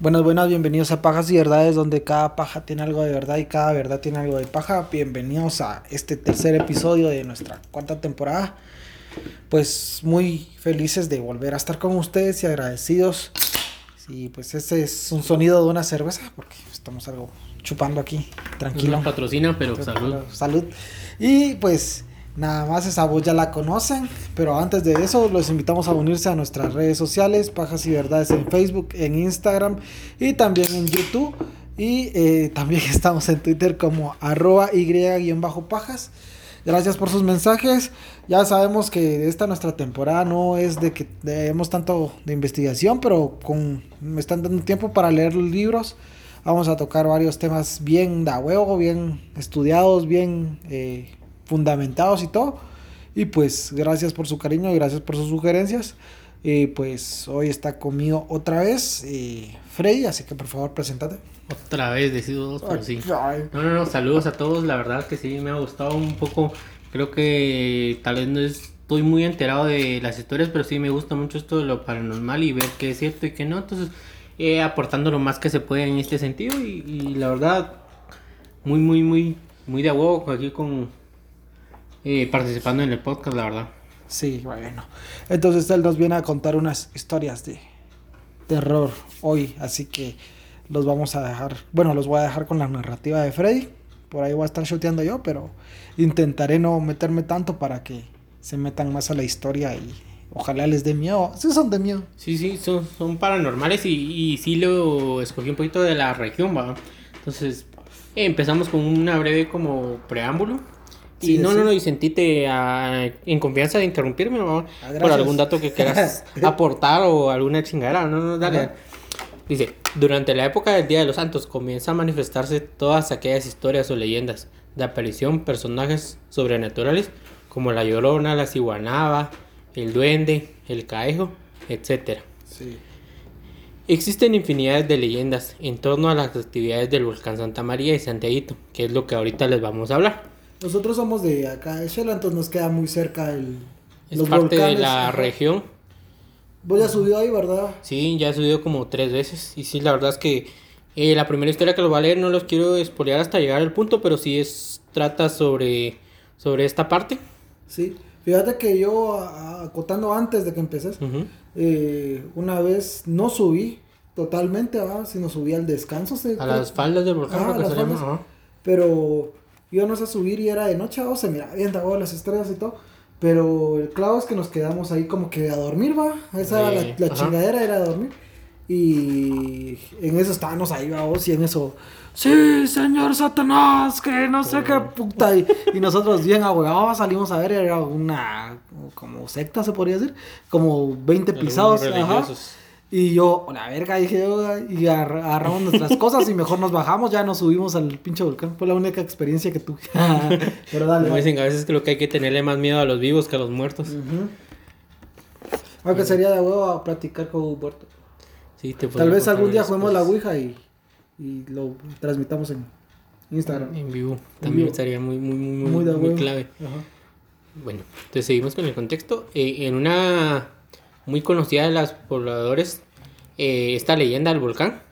Buenas, buenas, bienvenidos a Pajas y Verdades, donde cada paja tiene algo de verdad y cada verdad tiene algo de paja. Bienvenidos a este tercer episodio de nuestra cuarta temporada. Pues muy felices de volver a estar con ustedes y agradecidos. Y pues ese es un sonido de una cerveza, porque estamos algo chupando aquí, tranquilo. No patrocina, pero salud. Salud. Y pues Nada más esa voz ya la conocen, pero antes de eso los invitamos a unirse a nuestras redes sociales, Pajas y Verdades en Facebook, en Instagram y también en YouTube. Y eh, también estamos en Twitter como arroba y-pajas. Gracias por sus mensajes. Ya sabemos que esta nuestra temporada no es de que demos tanto de investigación, pero con, me están dando tiempo para leer los libros. Vamos a tocar varios temas bien da huevo, bien estudiados, bien eh, fundamentados y todo. Y pues gracias por su cariño y gracias por sus sugerencias. Y pues hoy está conmigo otra vez eh, Freddy, así que por favor preséntate. Otra vez, decido dos, pero sí. No, no, no, saludos a todos, la verdad que sí, me ha gustado un poco. Creo que tal vez no estoy muy enterado de las historias, pero sí me gusta mucho esto de lo paranormal y ver qué es cierto y qué no. Entonces, eh, aportando lo más que se puede en este sentido y, y la verdad, muy, muy, muy, muy de huevo aquí con, participando en el podcast, la verdad. Sí, bueno. Entonces él nos viene a contar unas historias de terror hoy, así que los vamos a dejar, bueno, los voy a dejar con la narrativa de Freddy. Por ahí voy a estar shoteando yo, pero intentaré no meterme tanto para que se metan más a la historia y ojalá les dé miedo. Sí, son de miedo. Sí, sí, son, son paranormales y, y sí lo escogí un poquito de la región, ¿va? Entonces, empezamos con una breve como preámbulo y no, no, no, y sentite ah, en confianza de interrumpirme ah, por algún dato que quieras aportar o alguna chingadera. No, no, dale. Dice, durante la época del Día de los Santos comienza a manifestarse todas aquellas historias o leyendas de aparición, personajes sobrenaturales como la Llorona, la Ciguanaba, el Duende, el Caejo, etc. Sí. Existen infinidades de leyendas en torno a las actividades del volcán Santa María y Santiaguito, que es lo que ahorita les vamos a hablar. Nosotros somos de acá de Shela, entonces nos queda muy cerca el, es parte de la región. Vos ya subido ahí, ¿verdad? Sí, ya he subido como tres veces. Y sí, la verdad es que eh, la primera historia que los voy a leer no los quiero espolear hasta llegar al punto, pero sí es trata sobre, sobre esta parte. Sí, fíjate que yo, acotando antes de que empeces, eh, una vez no subí totalmente, ¿verdad? sino subí al descanso. a las faldas del volcán, pero íbamos a subir y era de noche, o se mira bien, las estrellas y todo. Pero el clavo es que nos quedamos ahí como que a dormir, va. Esa la, la chingadera era dormir. Y en eso estábamos ahí, vamos, y en eso, sí, señor Satanás, que no sé qué puta. Y, y nosotros bien ahuevados salimos a ver, era una, como secta se podría decir, como 20 pisados. Ajá. Y yo, la verga, dije yo, y agarramos nuestras cosas y mejor nos bajamos, ya nos subimos al pinche volcán. Fue la única experiencia que tuve. Pero dale. dicen, a veces creo que hay que tenerle más miedo a los vivos que a los muertos. Aunque sería de huevo a platicar con un muerto. Sí, te Tal vez algún día juguemos la Ouija y, y, lo transmitamos en Instagram. En vivo. También estaría muy, muy, muy, muy, muy clave. Bueno, entonces seguimos con el contexto. Eh, en una muy conocida de los pobladores eh, esta leyenda del volcán.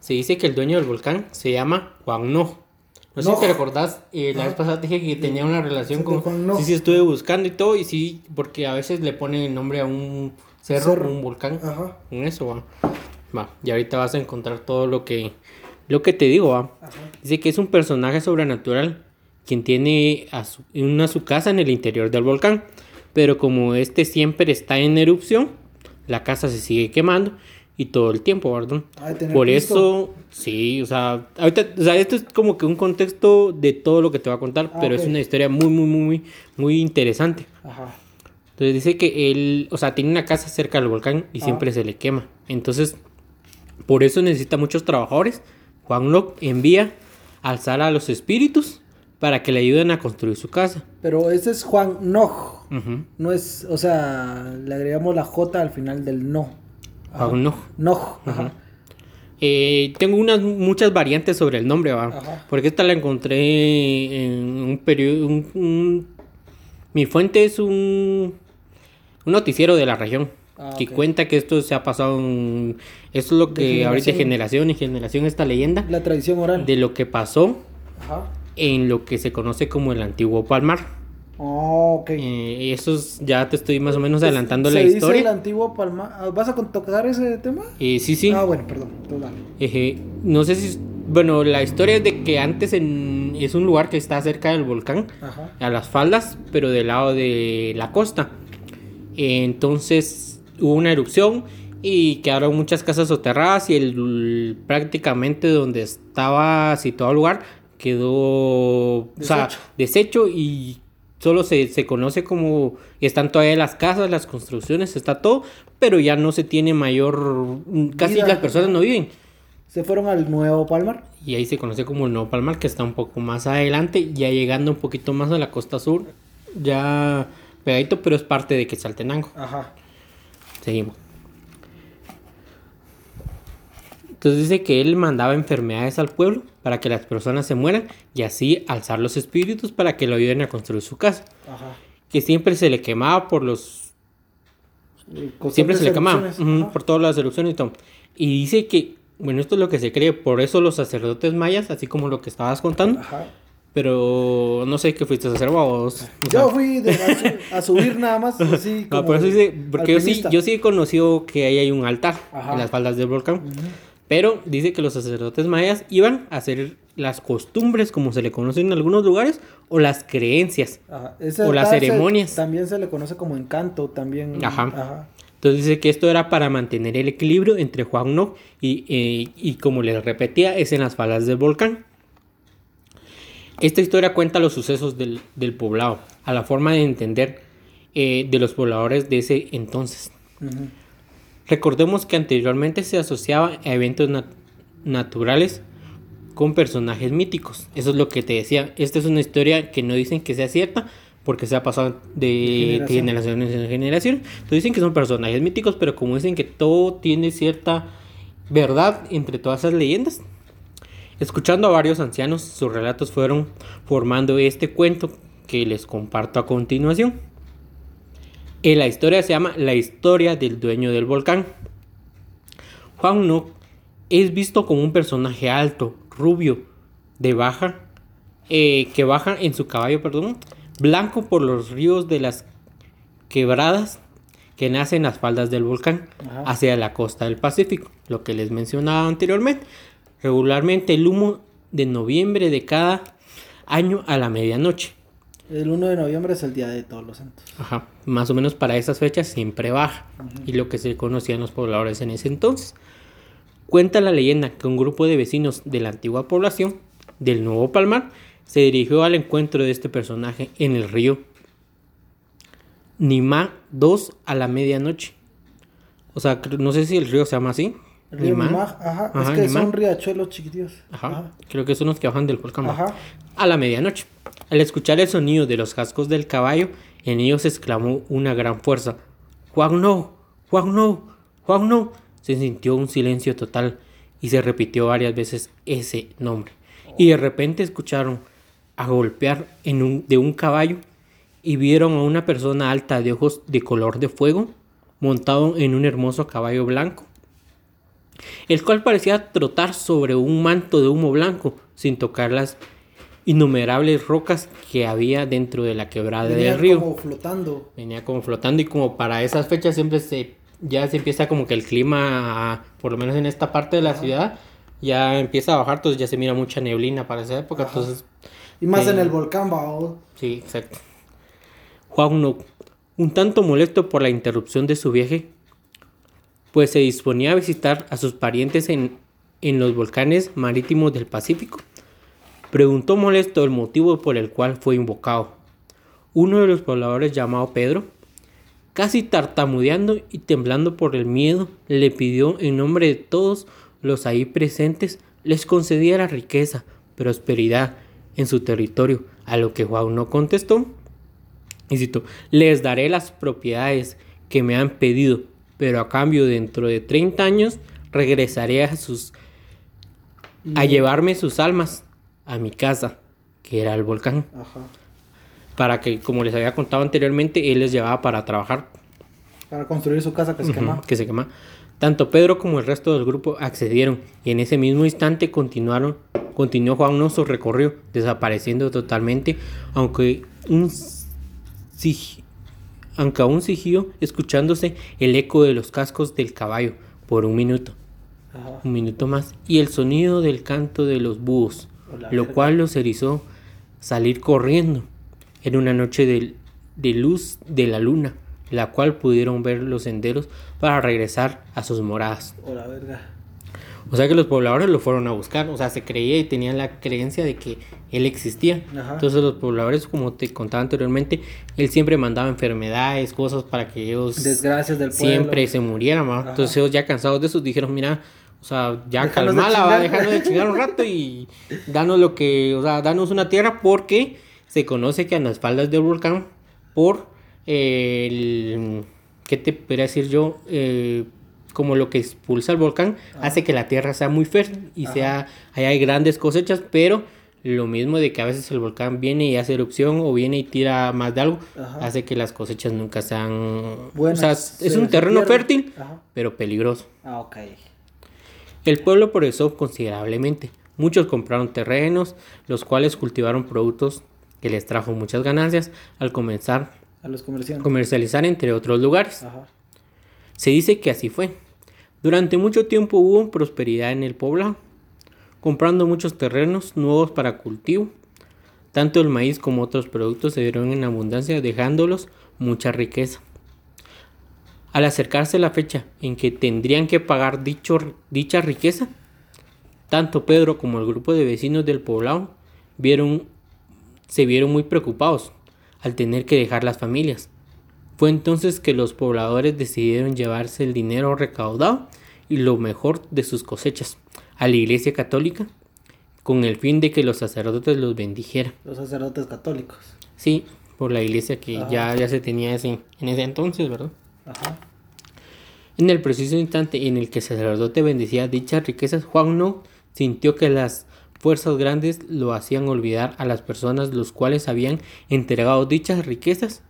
Se dice que el dueño del volcán se llama Juan No. No sé si te recordás, eh, la vez pasada dije que tenía una relación con... Sí, sí, estuve buscando y todo, y sí, porque a veces le ponen el nombre a un cerro, un volcán. Ajá. Con eso, va. Va, y ahorita vas a encontrar todo lo que, lo que te digo, va. Dice que es un personaje sobrenatural quien tiene a su, una su casa en el interior del volcán pero como este siempre está en erupción, la casa se sigue quemando y todo el tiempo, ¿verdad? Por eso, sí, o sea, ahorita, o sea, esto es como que un contexto de todo lo que te va a contar, ah, pero es una historia muy, muy, muy, muy interesante. Ajá. Entonces dice que él, o sea, tiene una casa cerca del volcán y siempre se le quema. Entonces, por eso necesita muchos trabajadores. Juan Locke envía alzar a los espíritus para que le ayuden a construir su casa. Pero ese es Juan No es, o sea, le agregamos la J al final del no. Juan Noj. Noj. Eh, tengo unas muchas variantes sobre el nombre, ¿va? Porque esta la encontré en un periodo. mi fuente es un, un noticiero de la región. Ah, que cuenta que esto se ha pasado en... Esto es lo que ahorita generación y generación esta leyenda. La tradición oral. De lo que pasó en lo que se conoce como el antiguo Palmar. Oh, ok. Eh, eso ya te estoy más o menos adelantando la historia. el antiguo Palmar? Ah, ¿Vas a tocar ese tema? Eh, sí, sí. Ah, bueno, perdón. no sé si... Bueno, la historia es de que antes en, es un lugar que está cerca del volcán, a las faldas, pero del lado de la costa. Entonces hubo una erupción y quedaron muchas casas soterradas y el, prácticamente donde estaba situado el lugar quedó deshecho, y solo se, se, conoce como están todavía las casas, las construcciones, está todo, pero ya no se tiene mayor, casi las personas no viven. Se fueron al Nuevo Palmar. Y ahí se conoce como el Nuevo Palmar, que está un poco más adelante, ya llegando un poquito más a la costa sur, ya pegadito, pero es parte de Quetzaltenango. Ajá. Seguimos. Entonces dice que él mandaba enfermedades al pueblo para que las personas se mueran y así alzar los espíritus para que lo ayuden a construir su casa. Ajá. Que siempre se le quemaba por los... Siempre se le quemaba por todas las erupciones y todo. Y dice que, bueno, esto es lo que se cree, por eso los sacerdotes mayas, así como lo que estabas contando, Ajá pero no sé qué fuiste a hacer vos. Yo fui a, subir nada más. Así como no, por eso dice, porque yo sí, yo sí he conocido que ahí hay un altar en las faldas del volcán. Pero dice que los sacerdotes mayas iban a hacer las costumbres, como se le conoce en algunos lugares, o las creencias, o las ceremonias. también se le conoce como encanto, también. Ajá. Entonces dice que esto era para mantener el equilibrio entre Juan No y, eh, y como les repetía, es en las faldas del volcán. Esta historia cuenta los sucesos del, poblado, a la forma de entender eh, de los pobladores de ese entonces. Recordemos que anteriormente se asociaba a eventos naturales con personajes míticos. Eso es lo que te decía. Esta es una historia que no dicen que sea cierta porque se ha pasado de, de generaciones en. Entonces dicen que son personajes míticos, pero como dicen que todo tiene cierta verdad entre todas esas leyendas, Escuchando a varios ancianos, sus relatos fueron formando este cuento que les comparto a continuación. La historia se llama La historia del dueño del volcán. Juan Nock es visto como un personaje alto, rubio, de baja, eh, que baja en su caballo, perdón, blanco por los ríos de las quebradas que nacen en las faldas del volcán hacia la costa del Pacífico, lo que les mencionaba anteriormente regularmente el humo de noviembre de cada año a la medianoche. El 1 de noviembre es el día de todos los santos. Ajá, más o menos para esas fechas siempre baja. Y lo que se conocían los pobladores en ese entonces. Cuenta la leyenda que un grupo de vecinos de la antigua población del Nuevo Palmar se dirigió al encuentro de este personaje en el río Nima 2 a la medianoche. O sea, no sé si el río se llama así, Río ajá. Es que son riachuelos chiquititos. Ajá. Creo que son los que bajan del volcán. Ajá. A la medianoche. Al escuchar el sonido de los cascos del caballo, en ellos exclamó una gran fuerza. Juan no, Juan no, Juan no. Se sintió un silencio total y se repitió varias veces ese nombre. Y de repente escucharon a golpear en un, de un caballo y vieron a una persona alta de ojos de color de fuego montado en un hermoso caballo blanco el cual parecía trotar sobre un manto de humo blanco, sin tocar las innumerables rocas que había dentro de la quebrada del río. como flotando. Venía como flotando y como para esas fechas siempre se ya se empieza como que el clima, por lo menos en esta parte de la ciudad, ya empieza a bajar, entonces ya se mira mucha neblina para esa época, entonces... Y más en eh, el volcán, ¿va? Sí, exacto. Juan un tanto molesto por la interrupción de su viaje, pues se disponía a visitar a sus parientes en, los volcanes marítimos del Pacífico. Preguntó molesto el motivo por el cual fue invocado. Uno de los pobladores llamado Pedro, casi tartamudeando y temblando por el miedo, le pidió en nombre de todos los ahí presentes les concediera riqueza, prosperidad en su territorio, a lo que Juan no contestó. Y cito, les daré las propiedades que me han pedido, pero a cambio dentro de 30 años regresaré a sus a llevarme sus almas a mi casa, que era el volcán. Para que, como les había contado anteriormente, él les llevaba para trabajar. Para construir su casa que se quema. Que se quema. Tanto Pedro como el resto del grupo accedieron y en ese mismo instante continuaron, continuó Juan no su recorrido, desapareciendo totalmente, aunque un aunque aún siguió escuchándose el eco de los cascos del caballo por un minuto. Un minuto más. Y el sonido del canto de los búhos, lo cual los erizó salir corriendo. en una noche de, de luz de la luna, la cual pudieron ver los senderos para regresar a sus moradas. O sea que los pobladores lo fueron a buscar, o sea, se creía y tenían la creencia de que él existía. Entonces los pobladores, como te contaba anteriormente, él siempre mandaba enfermedades, cosas para que ellos Desgracias del siempre se murieran. Entonces ellos ya cansados de eso dijeron, mira, o sea, ya calmala, va, dejando de chingar un rato y danos lo que, o sea, danos una tierra porque se conoce que en las faldas del volcán, por el, ¿qué te podría decir yo? Eh, como lo que expulsa el volcán, hace que la tierra sea muy fértil y sea, ahí hay grandes cosechas, pero lo mismo de que a veces el volcán viene y hace erupción o viene y tira más de algo, hace que las cosechas nunca sean... Buenas, o sea, es un terreno fértil, pero peligroso. Ah, ok. El pueblo progresó considerablemente. Muchos compraron terrenos, los cuales cultivaron productos que les trajo muchas ganancias al comenzar a los comercializar entre otros lugares. Se dice que así fue. Durante mucho tiempo hubo prosperidad en el poblado, comprando muchos terrenos nuevos para cultivo. Tanto el maíz como otros productos se dieron en abundancia, dejándolos mucha riqueza. Al acercarse la fecha en que tendrían que pagar dicho, dicha riqueza, tanto Pedro como el grupo de vecinos del poblado vieron, se vieron muy preocupados al tener que dejar las familias, fue entonces que los pobladores decidieron llevarse el dinero recaudado y lo mejor de sus cosechas a la iglesia católica con el fin de que los sacerdotes los bendijeran. Los sacerdotes católicos. Sí, por la iglesia que ya, ya se tenía ese, en ese entonces, ¿verdad? Ajá. En el preciso instante en el que el sacerdote bendecía dichas riquezas, Juan no sintió que las fuerzas grandes lo hacían olvidar a las personas los cuales habían entregado dichas riquezas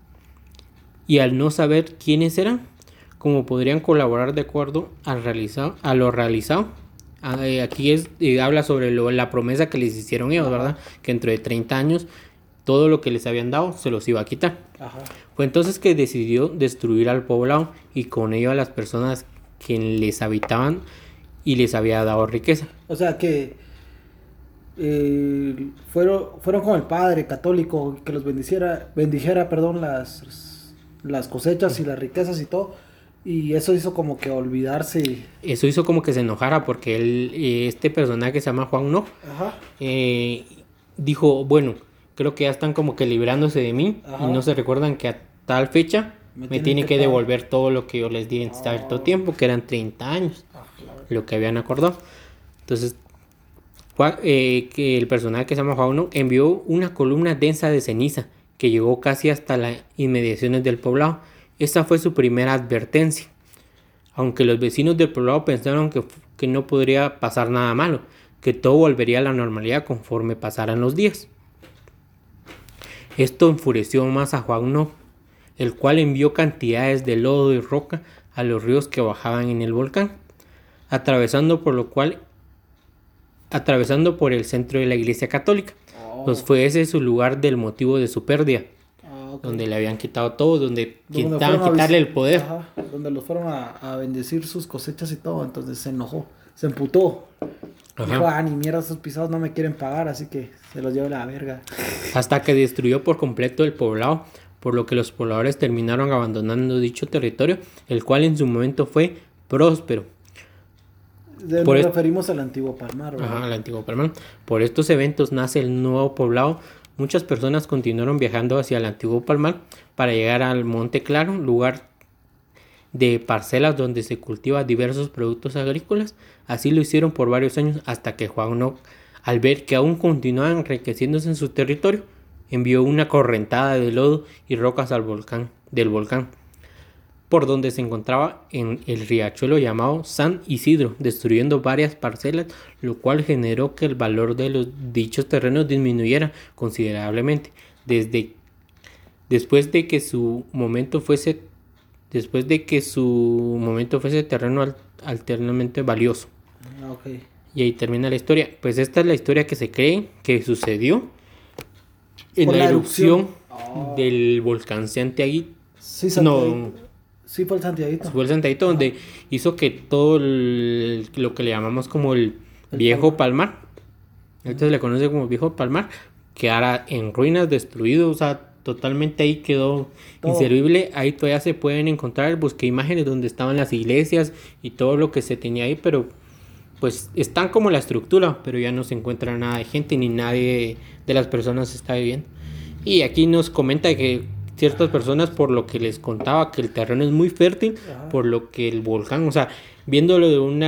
y al no saber quiénes eran, como podrían colaborar de acuerdo al realizado, a lo realizado. Ah, eh, aquí es, eh, habla sobre la promesa que les hicieron ellos, ¿verdad? Que dentro de 30 años todo lo que les habían dado se los iba a quitar. Fue entonces que decidió destruir al poblado y con ello a las personas que les habitaban y les había dado riqueza. O sea que eh, fueron, fueron con el padre católico que los bendiciera, bendijera, perdón, las las cosechas y las riquezas y todo. Y eso hizo como que olvidarse. Eso hizo como que se enojara porque él, eh, este personaje que se llama Juan No, eh, dijo, bueno, creo que ya están como que librándose de mí y no se recuerdan que a tal fecha me, tiene que, devolver todo lo que yo les di en cierto ah. tiempo, que eran 30 años, ah, lo que habían acordado. Entonces, eh, que el personaje que se llama Juan envió una columna densa de ceniza que llegó casi hasta las inmediaciones del poblado. Esta fue su primera advertencia. Aunque los vecinos del poblado pensaron que, que no podría pasar nada malo, que todo volvería a la normalidad conforme pasaran los días. Esto enfureció más a Juan No, el cual envió cantidades de lodo y roca a los ríos que bajaban en el volcán, atravesando por lo cual atravesando por el centro de la iglesia católica. Pues fue ese su lugar del motivo de su pérdida. Ah, donde le habían quitado todo, donde, quitaban quitarle el poder. donde los fueron a, bendecir sus cosechas y todo, entonces se enojó, se emputó. Dijo, ah, ni mierda, esos pisados no me quieren pagar, así que se los llevo a la verga. Hasta que destruyó por completo el poblado, por lo que los pobladores terminaron abandonando dicho territorio, el cual en su momento fue próspero nos referimos al antiguo Palmar. Ajá, al antiguo Palmar. Por estos eventos nace el nuevo poblado. Muchas personas continuaron viajando hacia el antiguo Palmar para llegar al Monte Claro, lugar de parcelas donde se cultivan diversos productos agrícolas. Así lo hicieron por varios años hasta que Juan no, al ver que aún continuaban enriqueciéndose en su territorio, envió una correntada de lodo y rocas al volcán, del volcán por donde se encontraba en el riachuelo llamado San Isidro, destruyendo varias parcelas, lo cual generó que el valor de los dichos terrenos disminuyera considerablemente. Desde después de que su momento fuese después de que su momento fuese terreno alternamente valioso. Ah, y ahí termina la historia. Pues esta es la historia que se cree que sucedió en la, erupción, ah. del volcán Santiago. Sí, no, sí, fue el Santiaguito. Fue el Santiaguito donde hizo que todo lo que le llamamos como el, viejo palmar, entonces le conoce como viejo palmar, quedara en ruinas, destruido, o sea, totalmente ahí quedó inservible. Ahí todavía se pueden encontrar, busqué imágenes donde estaban las iglesias y todo lo que se tenía ahí, pero pues están como la estructura, pero ya no se encuentra nada de gente ni nadie de las personas está viviendo. Y aquí nos comenta que ciertas personas, por lo que les contaba, que el terreno es muy fértil, por lo que el volcán, o sea, viéndolo de un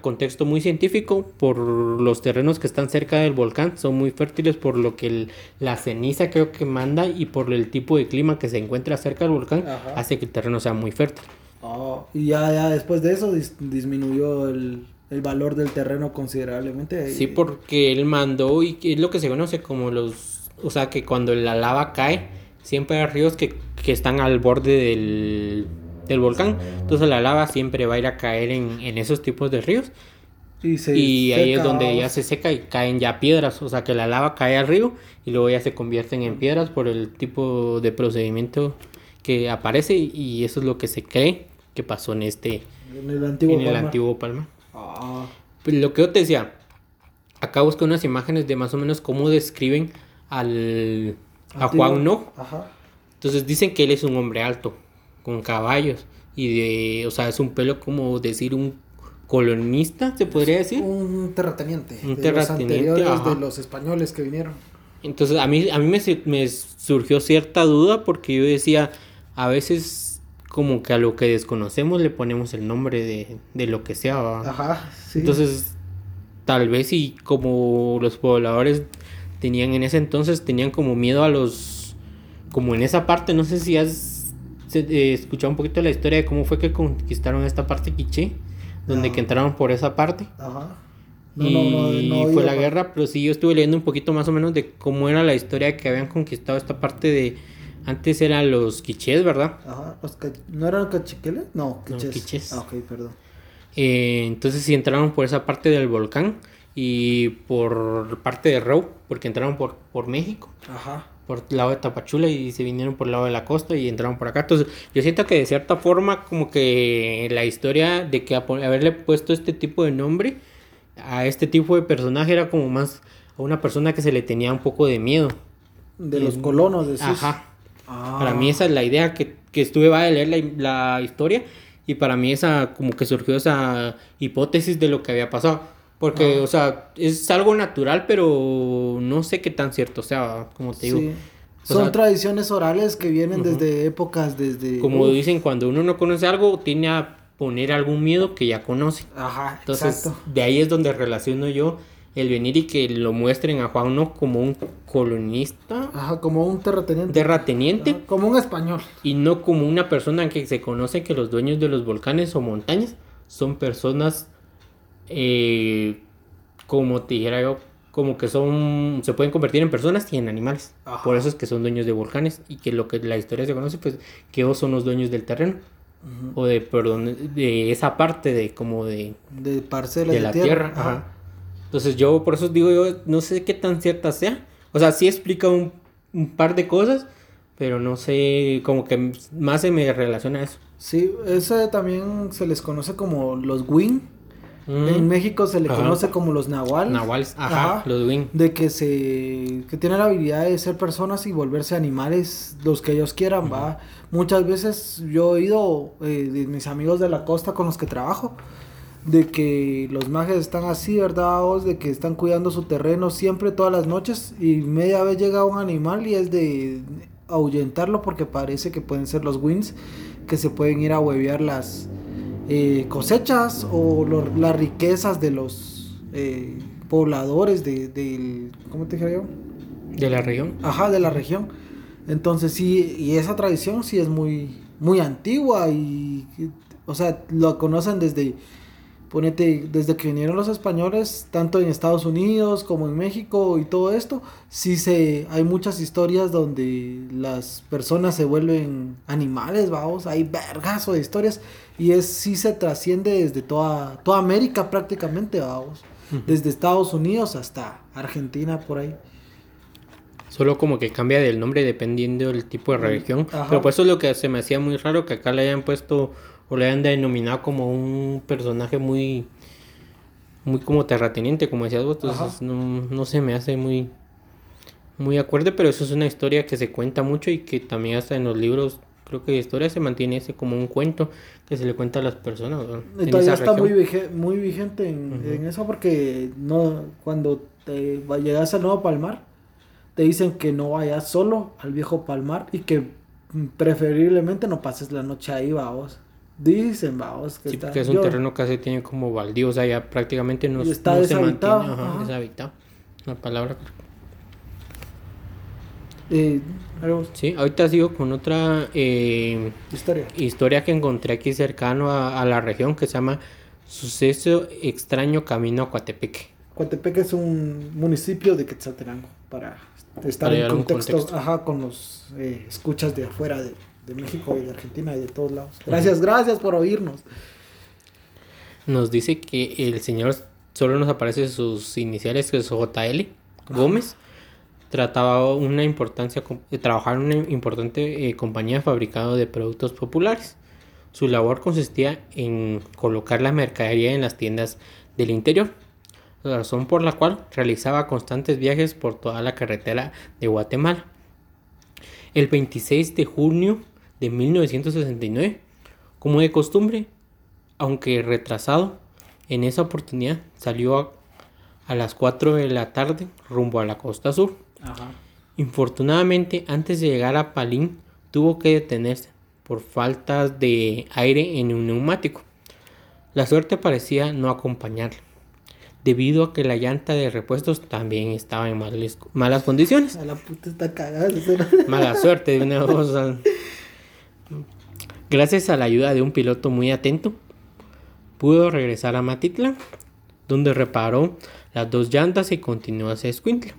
contexto muy científico, por los terrenos que están cerca del volcán, son muy fértiles, por lo que la ceniza creo que manda y por el tipo de clima que se encuentra cerca del volcán, hace que el terreno sea muy fértil. Oh, y ya, ya después de eso disminuyó el, el valor del terreno considerablemente. Sí, porque él mandó y es lo que se conoce como los, o sea, que cuando la lava cae, siempre hay ríos que, que están al borde del, del, volcán, entonces la lava siempre va a ir a caer en, en esos tipos de ríos. Y, ahí es donde ya se seca y caen ya piedras, o sea que la lava cae al río y luego ya se convierten en piedras por el tipo de procedimiento que aparece y eso es lo que se cree que pasó en este en el antiguo, en el antiguo Palma. Ah. Lo que yo te decía, acá busco unas imágenes de más o menos cómo describen al a Juan No. Entonces dicen que él es un hombre alto, con caballos y de, o sea, es un pelo como decir un colonista, se podría decir. Un terrateniente. Un de terrateniente los de los españoles que vinieron. Entonces a mí a mí me, me surgió cierta duda porque yo decía, a veces como que a lo que desconocemos le ponemos el nombre de, lo que sea. Ajá, sí. Entonces, tal vez y como los pobladores tenían en ese entonces, tenían como miedo a los, como en esa parte, no sé si has eh, escuchado un poquito la historia de cómo fue que conquistaron esta parte quiché, donde que entraron por esa parte. Ajá. y fue la guerra, pero sí yo estuve leyendo un poquito más o menos de cómo era la historia que habían conquistado esta parte de antes eran los quichés, ¿verdad? Ajá, ¿no eran cachiqueles? No, quichés. Ah, ok, perdón. Eh, entonces sí entraron por esa parte del volcán y por parte de Rau, porque entraron por, por México. Ajá. Por el lado de Tapachula y se vinieron por el lado de la costa y entraron por acá. Entonces yo siento que de cierta forma como que la historia de que haberle puesto este tipo de nombre a este tipo de personaje era como más a una persona que se le tenía un poco de miedo. De los colonos, de Ajá. Para mí esa es la idea que, que estuve va a leer la, historia y para mí esa como que surgió esa hipótesis de lo que había pasado. Porque, o sea, es algo natural, pero no sé qué tan cierto sea, como te digo. Son tradiciones orales que vienen desde épocas, desde... Como dicen, cuando uno no conoce algo, tiene a poner algún miedo que ya conoce. Ajá, Entonces, de ahí es donde relaciono yo el venir y que lo muestren a Juan no como un colonista. Ajá, como un terrateniente. Terrateniente. como un español. Y no como una persona que se conoce que los dueños de los volcanes o montañas son personas, eh, como te dijera yo, como que son, se pueden convertir en personas y en animales. Por eso es que son dueños de volcanes y que lo que la historia se conoce, pues, que ellos son los dueños del terreno. O de, perdón, de esa parte de como de... De parcelas de, la tierra. Ajá. Entonces yo por eso digo yo, no sé qué tan cierta sea. O sea, sí explica un, par de cosas, pero no sé, como que más se me relaciona a eso. Sí, ese también se les conoce como los wing. Mm. En México se le conoce como los nahuales. Nahuales, ajá, los wing. De que se que tienen la habilidad de ser personas y volverse animales los que ellos quieran, va. Muchas veces yo he oído eh, de mis amigos de la costa con los que trabajo de que los mages están así, ¿verdad? de que están cuidando su terreno siempre, todas las noches, y media vez llega un animal y es de ahuyentarlo porque parece que pueden ser los wins que se pueden ir a huevear las eh, cosechas o las riquezas de los eh, pobladores de, del... ¿Cómo te dije yo? De la región. Ajá, de la región. Entonces sí, y esa tradición sí es muy, muy antigua y, o sea, lo conocen desde ponete, desde que vinieron los españoles, tanto en Estados Unidos como en México y todo esto, sí se, hay muchas historias donde las personas se vuelven animales, vamos, hay vergas o de historias, y es, sí se trasciende desde toda, toda América prácticamente, vamos, desde Estados Unidos hasta Argentina por ahí. Solo como que cambia del nombre dependiendo del tipo de religión. Pero pues eso es lo que se me hacía muy raro que acá le hayan puesto o le hayan denominado como un personaje muy muy como terrateniente, como decías vos, entonces no, no se me hace muy muy acuerdo, pero eso es una historia que se cuenta mucho y que también hasta en los libros creo que la historia se mantiene ese como un cuento que se le cuenta a las personas. Y todavía está muy, vigente, muy vigente en, eso porque no cuando te llegas al nuevo Palmar te dicen que no vayas solo al viejo Palmar y que preferiblemente no pases la noche ahí, vamos. Dicen, vamos, que, que es un terreno casi tiene como baldío, o sea, ya prácticamente no, está deshabitado. se mantiene, deshabitado. Una palabra. Eh, sí, ahorita sigo con otra eh, historia. historia que encontré aquí cercano a, la región que se llama Suceso extraño camino a Coatepeque. Coatepeque es un municipio de Quetzaltenango, para estar en contexto, Ajá, con los eh, escuchas de afuera de, de México y de Argentina y de todos lados. Gracias, gracias por oírnos. Nos dice que el señor solo nos aparece sus iniciales, que es JL Gómez. Trataba una importancia trabajar en una importante eh, compañía fabricada de productos populares. Su labor consistía en colocar la mercadería en las tiendas del interior, la razón por la cual realizaba constantes viajes por toda la carretera de Guatemala. El 26 de junio de 1969. Como de costumbre, aunque retrasado, en esa oportunidad salió a, las 4 de la tarde rumbo a la costa sur. Infortunadamente, antes de llegar a Palín, tuvo que detenerse por falta de aire en un neumático. La suerte parecía no acompañarle, debido a que la llanta de repuestos también estaba en malas condiciones. A la puta está cagada. Mala suerte de una cosa. Gracias a la ayuda de un piloto muy atento, pudo regresar a Matitla, donde reparó las dos llantas y continuó hacia Escuintla.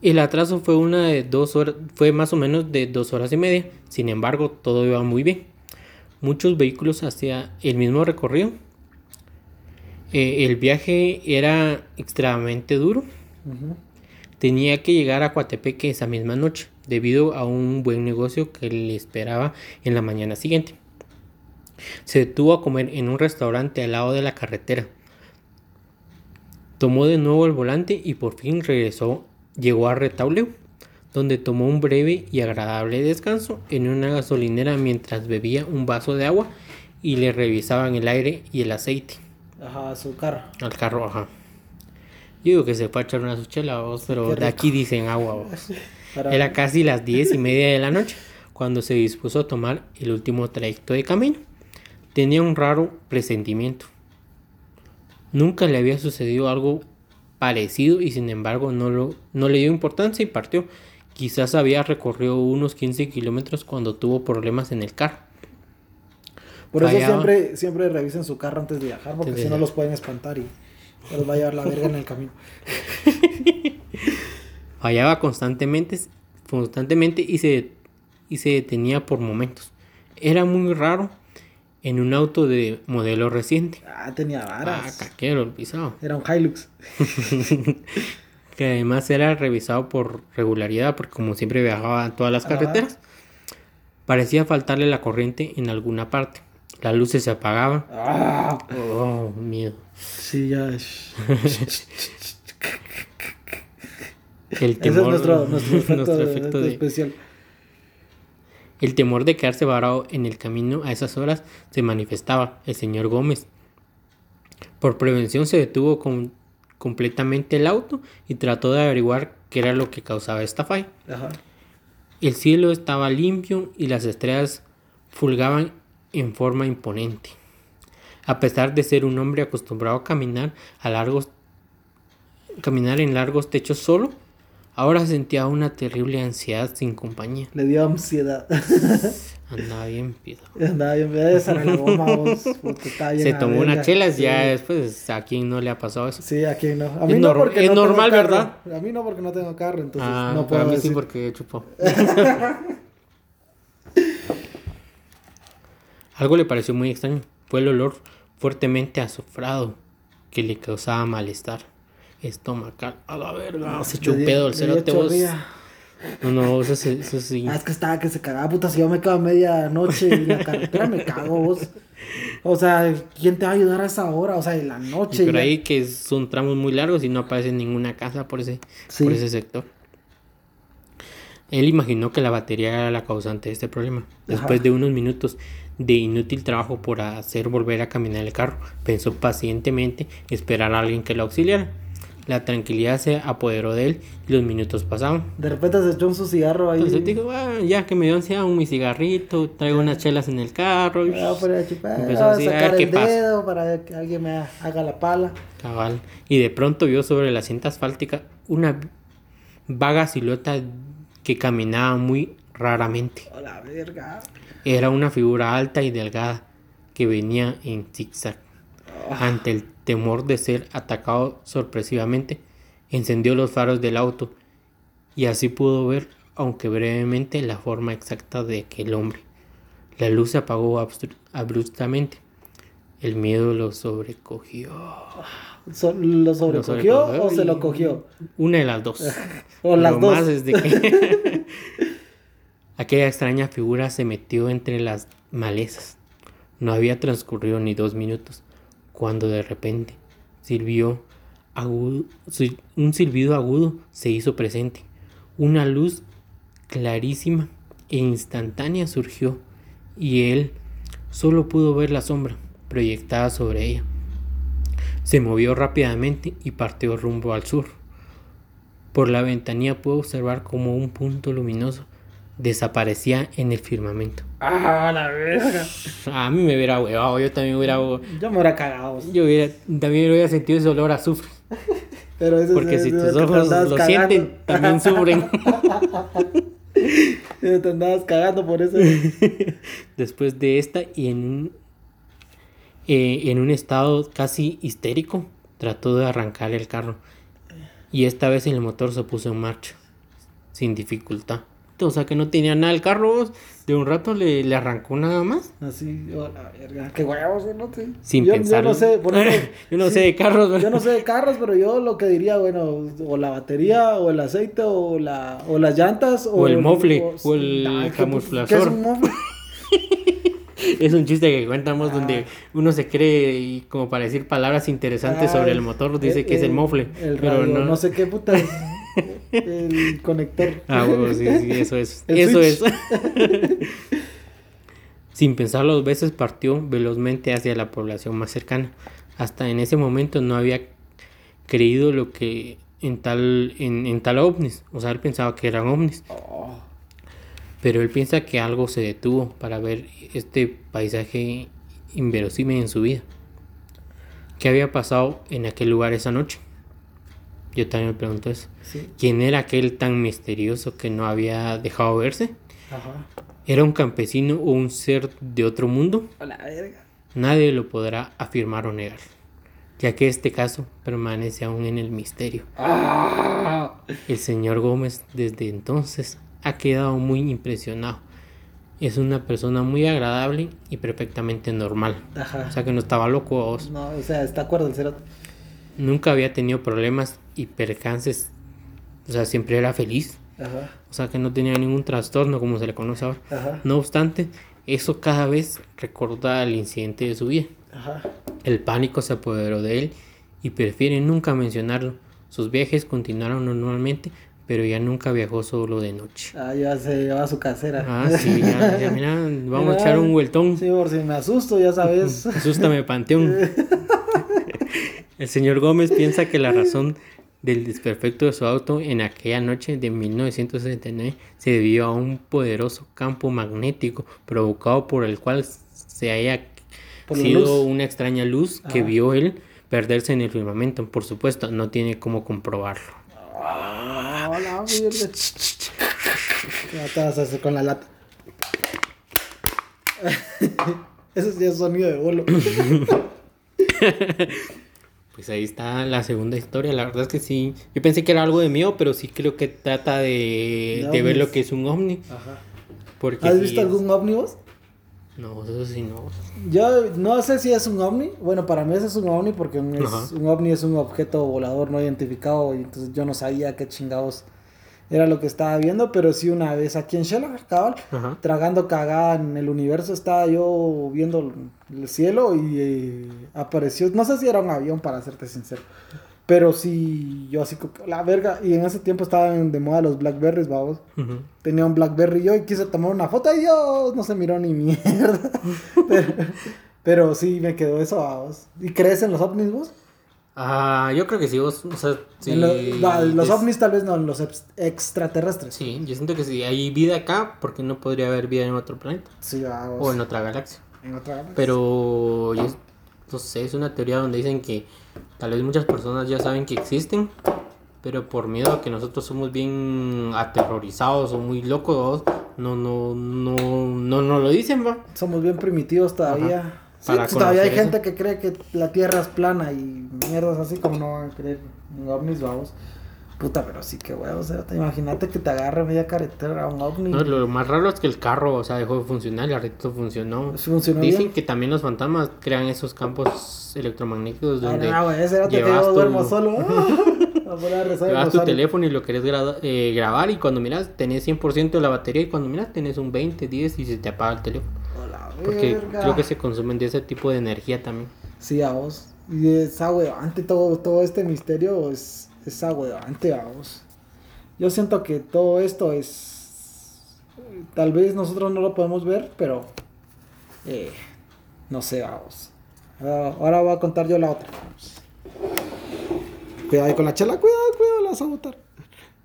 El atraso fue una de dos horas, fue más o menos de dos horas y media. Sin embargo, todo iba muy bien. Muchos vehículos hacían el mismo recorrido. Eh, el viaje era extremadamente duro. Tenía que llegar a Coatepeque esa misma noche debido a un buen negocio que le esperaba en la mañana siguiente. Se detuvo a comer en un restaurante al lado de la carretera. Tomó de nuevo el volante y por fin regresó. Llegó a Retauleu, donde tomó un breve y agradable descanso en una gasolinera mientras bebía un vaso de agua y le revisaban el aire y el aceite. Ajá, a su carro. Al carro, ajá. Yo digo que se fue a echar una suchela, pero de aquí dicen agua. Era casi las diez y media de la noche cuando se dispuso a tomar el último trayecto de camino. Tenía un raro presentimiento. Nunca le había sucedido algo parecido y sin embargo no, lo, no le dio importancia y partió. Quizás había recorrido unos 15 kilómetros cuando tuvo problemas en el carro. Por eso siempre, siempre revisen su carro antes de viajar, porque si no los pueden espantar y los va a llevar la verga en el camino. Fallaba constantemente, constantemente y se, y se detenía por momentos. Era muy raro en un auto de modelo reciente. Ah, tenía varas. Ah, caquero, pisado. Era un Hilux. que además era revisado por regularidad, porque como siempre viajaba en todas las carreteras, parecía faltarle la corriente en alguna parte. Las luces se apagaban. Ah. Oh, miedo. Sí, ya. El temor, Ese es nuestro, efecto, especial. El temor de quedarse varado en el camino a esas horas se manifestaba el señor Gómez. Por prevención se detuvo con, completamente el auto y trató de averiguar qué era lo que causaba esta falla. El cielo estaba limpio y las estrellas fulgaban en forma imponente. A pesar de ser un hombre acostumbrado a caminar a largos caminar en largos techos solo, Ahora sentía una terrible ansiedad sin compañía. Le dio ansiedad. Andaba bien pido. Andaba bien pido. Se tomó unas chelas, ya después, ¿a quién no le ha pasado eso? Sí, a quién no. A mí no porque es no normal, tengo ¿verdad? A mí no porque no tengo carro, entonces ah, no puedo a mí decir. sí porque chupó. Algo le pareció muy extraño. Fue el olor fuertemente azufrado que le causaba malestar estomacal. A la verga. Se echó un pedo el cerote vos. No, no, eso, eso sí. Ah, es que estaba que se cagaba, puta. Si yo me cago a medianoche en la carretera, me cago vos. O sea, ¿quién te va a ayudar a esa hora? O sea, en la noche. Y por ahí que son tramos muy largos y no aparece ninguna casa por ese, por ese sector. Él imaginó que la batería era la causante de este problema. Después de unos minutos de inútil trabajo por hacer volver a caminar el carro, pensó pacientemente esperar a alguien que lo auxiliara. La tranquilidad se apoderó de él y los minutos pasaban. De repente se echó un su cigarro ahí. Entonces dijo, ah, ya que me dio ansiedad un mi cigarrito, traigo unas chelas en el carro. Y voy a poner a chupar, voy a sacar el dedo para que alguien me haga la pala. Cabal. Y de pronto vio sobre la cinta asfáltica una vaga silueta que caminaba muy raramente. A la verga. Era una figura alta y delgada que venía en zigzag. Ante el temor de ser atacado sorpresivamente, encendió los faros del auto y así pudo ver, aunque brevemente, la forma exacta de aquel hombre. La luz se apagó abruptamente. El miedo lo sobrecogió. ¿Lo sobrecogió, o se lo cogió? Una de las dos. o las dos. Más es de que Aquella extraña figura se metió entre las malezas. No había transcurrido ni dos minutos cuando de repente sirvió un silbido agudo se hizo presente. Una luz clarísima e instantánea surgió y él solo pudo ver la sombra proyectada sobre ella. Se movió rápidamente y partió rumbo al sur. Por la ventanilla pudo observar como un punto luminoso desaparecía en el firmamento. ¡Ah, la verga! A mí me hubiera huevado, yo también hubiera... Yo me hubiera cagado. Yo hubiera, también hubiera sentido ese olor a azufre. Pero eso Porque si tus ojos lo sienten, también sufren. te andabas cagando por eso. Después de esta y en eh, en un estado casi histérico, trató de arrancar el carro. Y esta vez el motor se puso en marcha, sin dificultad o sea que no tenía nada el carro, de un rato le, le arrancó nada más. Así, oh, la verga, qué huevos, no sé. Sin pensar. Yo no sé, por yo no sé de carros, Yo no sé de carros, pero yo lo que diría, bueno, o la batería, o el aceite, o la, o las llantas, o, el mofle, o, el camuflador. ¿Qué es un mofle? es un chiste que cuentamos donde ah. uno se cree y como para decir palabras interesantes sobre el motor dice que es el mofle. pero no... no sé qué puta. el conector. Ah, bueno, sí, sí, eso es. eso es. Sin pensarlo dos veces partió velozmente hacia la población más cercana. Hasta en ese momento no había creído lo que en tal en, en tal ovnis, o sea, él pensaba que eran ovnis. Oh. Pero él piensa que algo se detuvo para ver este paisaje inverosímil en su vida. ¿Qué había pasado en aquel lugar esa noche? Yo también me pregunto eso. ¿Quién era aquel tan misterioso que no había dejado verse? ¿Era un campesino o un ser de otro mundo? Nadie lo podrá afirmar o negar, ya que este caso permanece aún en el misterio. Ah. El señor Gómez desde entonces ha quedado muy impresionado. Es una persona muy agradable y perfectamente normal. O sea que no estaba loco. No, o sea, está acuerdo el cerote. Nunca había tenido problemas y percances. O sea, siempre era feliz. Ajá. O sea, que no tenía ningún trastorno como se le conoce ahora. Ajá. No obstante, eso cada vez recuerda el incidente de su vida. Ajá. El pánico se apoderó de él y prefiere nunca mencionarlo. Sus viajes continuaron normalmente, pero ya nunca viajó solo de noche. Ah, ya se lleva a su casera. Ah, sí, ya, mira, vamos a echar un vueltón. Sí, por si me asusto, ya sabes. Asústame, Panteón. El señor Gómez piensa que la razón del desperfecto de su auto en aquella noche de 1969 se debió a un poderoso campo magnético provocado por el cual se haya sido una extraña luz que vio él perderse en el firmamento. Por supuesto, no tiene cómo comprobarlo. Ah, te vas a hacer con la lata. Ese sí es sonido de bolo. Pues ahí está la segunda historia. La verdad es que sí. Yo pensé que era algo de mío, pero sí creo que trata de, de, ver lo que es un ovni. Ajá. ¿Has visto algún ovni vos? No, eso sí no. Yo no sé si es un ovni. Bueno, para mí ese es un ovni porque un, un ovni es un objeto volador no identificado y entonces yo no sabía qué chingados era lo que estaba viendo, pero sí una vez aquí en Shell, cabal, tragando cagada en el universo, estaba yo viendo el cielo y eh, apareció, no sé si era un avión para serte sincero, pero sí, yo así, la verga, y en ese tiempo estaban de moda los Blackberries, vamos, tenía un Blackberry yo y quise tomar una foto y Dios, no se miró ni mierda, pero, sí me quedó eso, vamos. ¿Y crees en los ovnis vos? Ah, yo creo que sí, vos, o sea, sí, los ovnis tal vez no, los extraterrestres. Sí, yo siento que si hay vida acá, porque no podría haber vida en otro planeta. Sí, vamos. O en otra galaxia. En otra galaxia. Pero yo no sé, es una teoría donde dicen que tal vez muchas personas ya saben que existen, pero por miedo a que nosotros somos bien aterrorizados o muy locos, no, no, no, no, no lo dicen, va. Somos bien primitivos todavía. Pues todavía hay gente que cree que la Tierra es plana y mierdas así como no van a creer en ovnis, vamos. Puta, pero sí que huevos, te imagínate que te agarre media carretera un ovni. No, lo más raro es que el carro, o sea, dejó de funcionar, el reto funcionó. funcionó Dicen que también los fantasmas crean esos campos electromagnéticos donde ah, no, ese que yo duermo solo. Llevas tu teléfono y lo querés eh, grabar y cuando miras tenés 100% de la batería y cuando miras tenés un 20, 10 y se te apaga el teléfono. Porque creo que se consumen de ese tipo de energía también. Sí, a vos. Y es ante todo, todo este misterio es, es ante vos. Yo siento que todo esto es. Tal vez nosotros no lo podemos ver, pero. Eh, no sé, vamos. Ahora voy a contar yo la otra. Cuidado ahí con la chela, cuidado, cuidado, la vas a botar.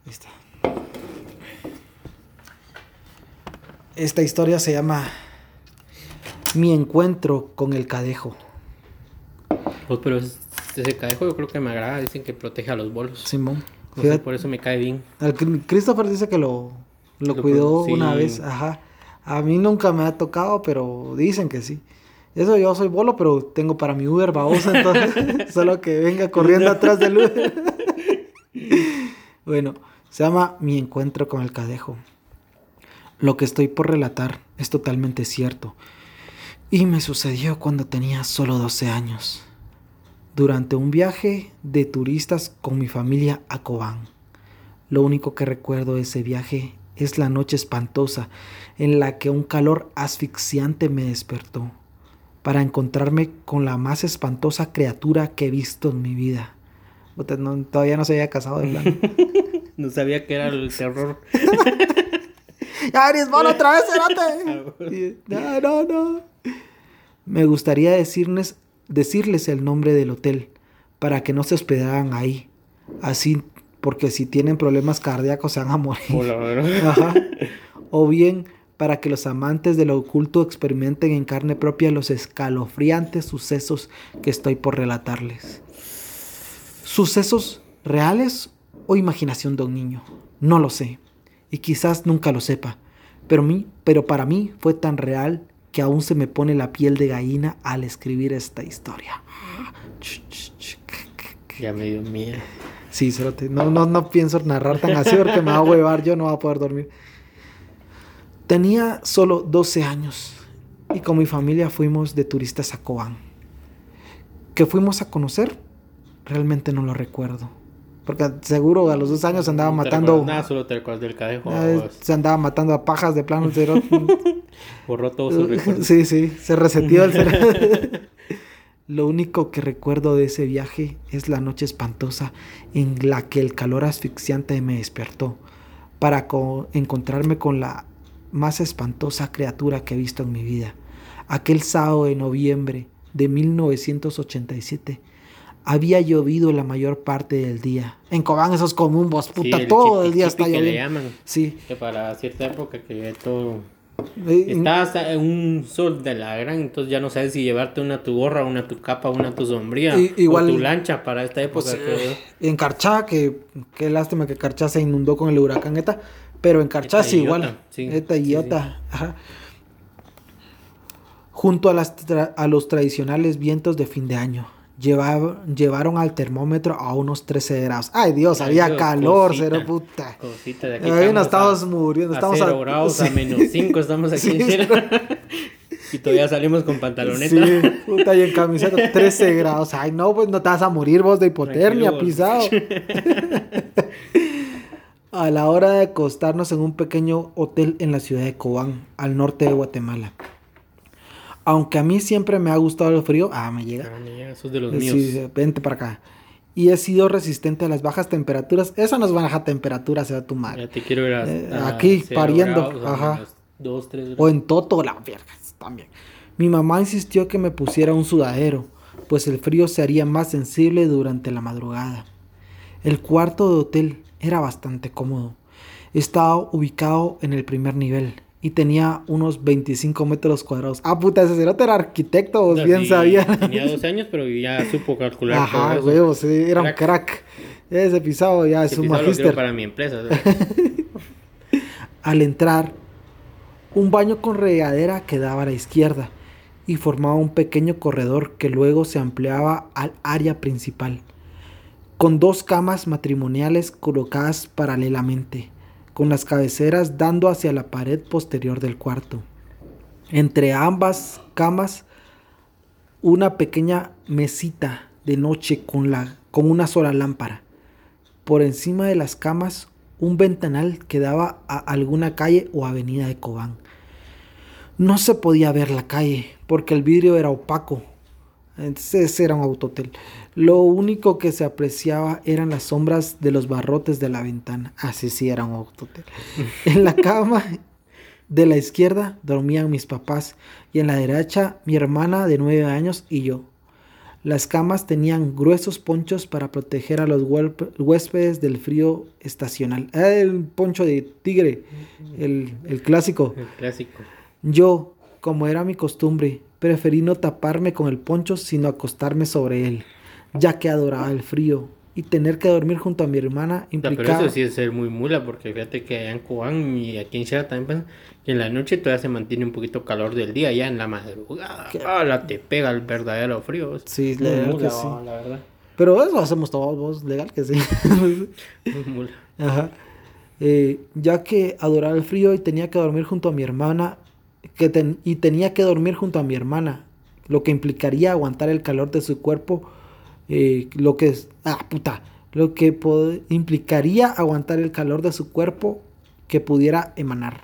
Ahí está. Esta historia se llama mi encuentro con el cadejo. Pues, pero ese cadejo yo creo que me agrada, dicen que protege a los bolos. Simón. por eso me cae bien. Christopher dice que lo, lo, cuidó una vez, ajá. A mí nunca me ha tocado, pero dicen que sí. Eso yo soy bolo, pero tengo para mi Uber babosa, entonces solo que venga corriendo atrás del Uber. bueno, se llama Mi encuentro con el cadejo. Lo que estoy por relatar es totalmente cierto. Y me sucedió cuando tenía solo 12 años, durante un viaje de turistas con mi familia a Cobán. Lo único que recuerdo de ese viaje es la noche espantosa en la que un calor asfixiante me despertó para encontrarme con la más espantosa criatura que he visto en mi vida. todavía no se había casado de plan. no sabía que era el terror. ya otra vez, No, no, no. Me gustaría decirles, decirles el nombre del hotel para que no se hospedaran ahí. Así, porque si tienen problemas cardíacos se van a morir. O bien para que los amantes de lo oculto experimenten en carne propia los escalofriantes sucesos que estoy por relatarles. ¿Sucesos reales o imaginación de un niño? No lo sé. Y quizás nunca lo sepa. Pero, mí, pero para mí fue tan real que aún se me pone la piel de gallina al escribir esta historia. Ya me dio miedo. Sí, no, no, no pienso narrar tan así porque me va a huevar, yo no voy a poder dormir. Tenía solo 12 años y con mi familia fuimos de turistas a Cobán. ¿Qué fuimos a conocer? Realmente no lo recuerdo. Porque seguro a los dos años se andaba matando. Nada, solo te recuerdas del cadejo. se andaba matando a pajas de plano cero. Borró todo su recuerdo. Sí, sí, se reseteó el cerebro. Lo único que recuerdo de ese viaje es la noche espantosa en la que el calor asfixiante me despertó para encontrarme con la más espantosa criatura que he visto en mi vida. Aquel sábado de noviembre de 1987 había llovido la mayor parte del día. En Cobán eso es común, vos puta, todo el día está lloviendo. Que le llaman. Sí. Que para cierta época que todo Estás en un sol de la gran, entonces ya no sabes si llevarte una tu gorra, una tu capa, una tu sombría igual, o tu lancha para esta época. Pues, en Carchá, que qué lástima que Carchá se inundó con el huracán ETA, pero en Carchá sí igual. ETA y Iota. Junto a, las a los tradicionales vientos de fin de año llevaron al termómetro a unos 13 grados. Ay Dios, había calor, cero puta. Cosita de aquí Ahí nos estamos muriendo. Estamos a 0 grados, a menos 5 estamos aquí en Y todavía salimos con pantaloneta. Sí, puta, y en camiseta 13 grados. Ay, no, pues no te vas a morir vos de hipotermia, pisado. a la hora de acostarnos en un pequeño hotel en la ciudad de Cobán, al norte de Guatemala. Aunque a mí siempre me ha gustado el frío, ah, me llega. Ah, me de los míos. Sí, vente para acá. Y he sido resistente a las bajas temperaturas. Esa no es baja temperatura, se va tu madre. Ya te quiero ver eh, aquí, pariendo. Ajá. Dos, tres O en Toto, la verga, también. Mi mamá insistió que me pusiera un sudadero, pues el frío se haría más sensible durante la madrugada. El cuarto de hotel era bastante cómodo. Estaba ubicado en el primer nivel y tenía unos 25 metros cuadrados. Ah, puta, ese cerote era arquitecto, bien sabía. Tenía 12 años, pero ya supo calcular. Ajá, huevos, sí, era un crack. Ese pisado ya es un magíster. para mi empresa. Al entrar, un baño con regadera quedaba a la izquierda y formaba un pequeño corredor que luego se ampliaba al área principal, con dos camas matrimoniales colocadas paralelamente con las cabeceras dando hacia la pared posterior del cuarto. Entre ambas camas, una pequeña mesita de noche con, la, con una sola lámpara. Por encima de las camas, un ventanal que daba a alguna calle o avenida de Cobán. No se podía ver la calle porque el vidrio era opaco. Entonces era un autotel. Lo único que se apreciaba eran las sombras de los barrotes de la ventana. Así sí, era un autotel. en la cama de la izquierda dormían mis papás y en la derecha mi hermana de nueve años y yo. Las camas tenían gruesos ponchos para proteger a los huéspedes del frío estacional. Ah, el poncho de tigre, el, el clásico. El clásico. Yo, como era mi costumbre, preferí no taparme con el poncho, sino acostarme sobre él ya que adoraba el frío. Y tener que dormir junto a mi hermana implicaba... pero eso sí es ser muy mula, porque fíjate que allá en Cobán y aquí en Sierra también pasa que en la noche todavía se mantiene un poquito calor del día, ya en la madrugada, la te pega el verdadero frío. Sí, legal que sí. la verdad. Pero eso hacemos todos vos, legal que sí. muy mula. Ajá. Eh, ya que adoraba el frío y tenía que dormir junto a mi hermana, que y tenía que dormir junto a mi hermana, lo que implicaría aguantar el calor de su cuerpo eh, lo que es, ah, puta, lo que implicaría aguantar el calor de su cuerpo que pudiera emanar.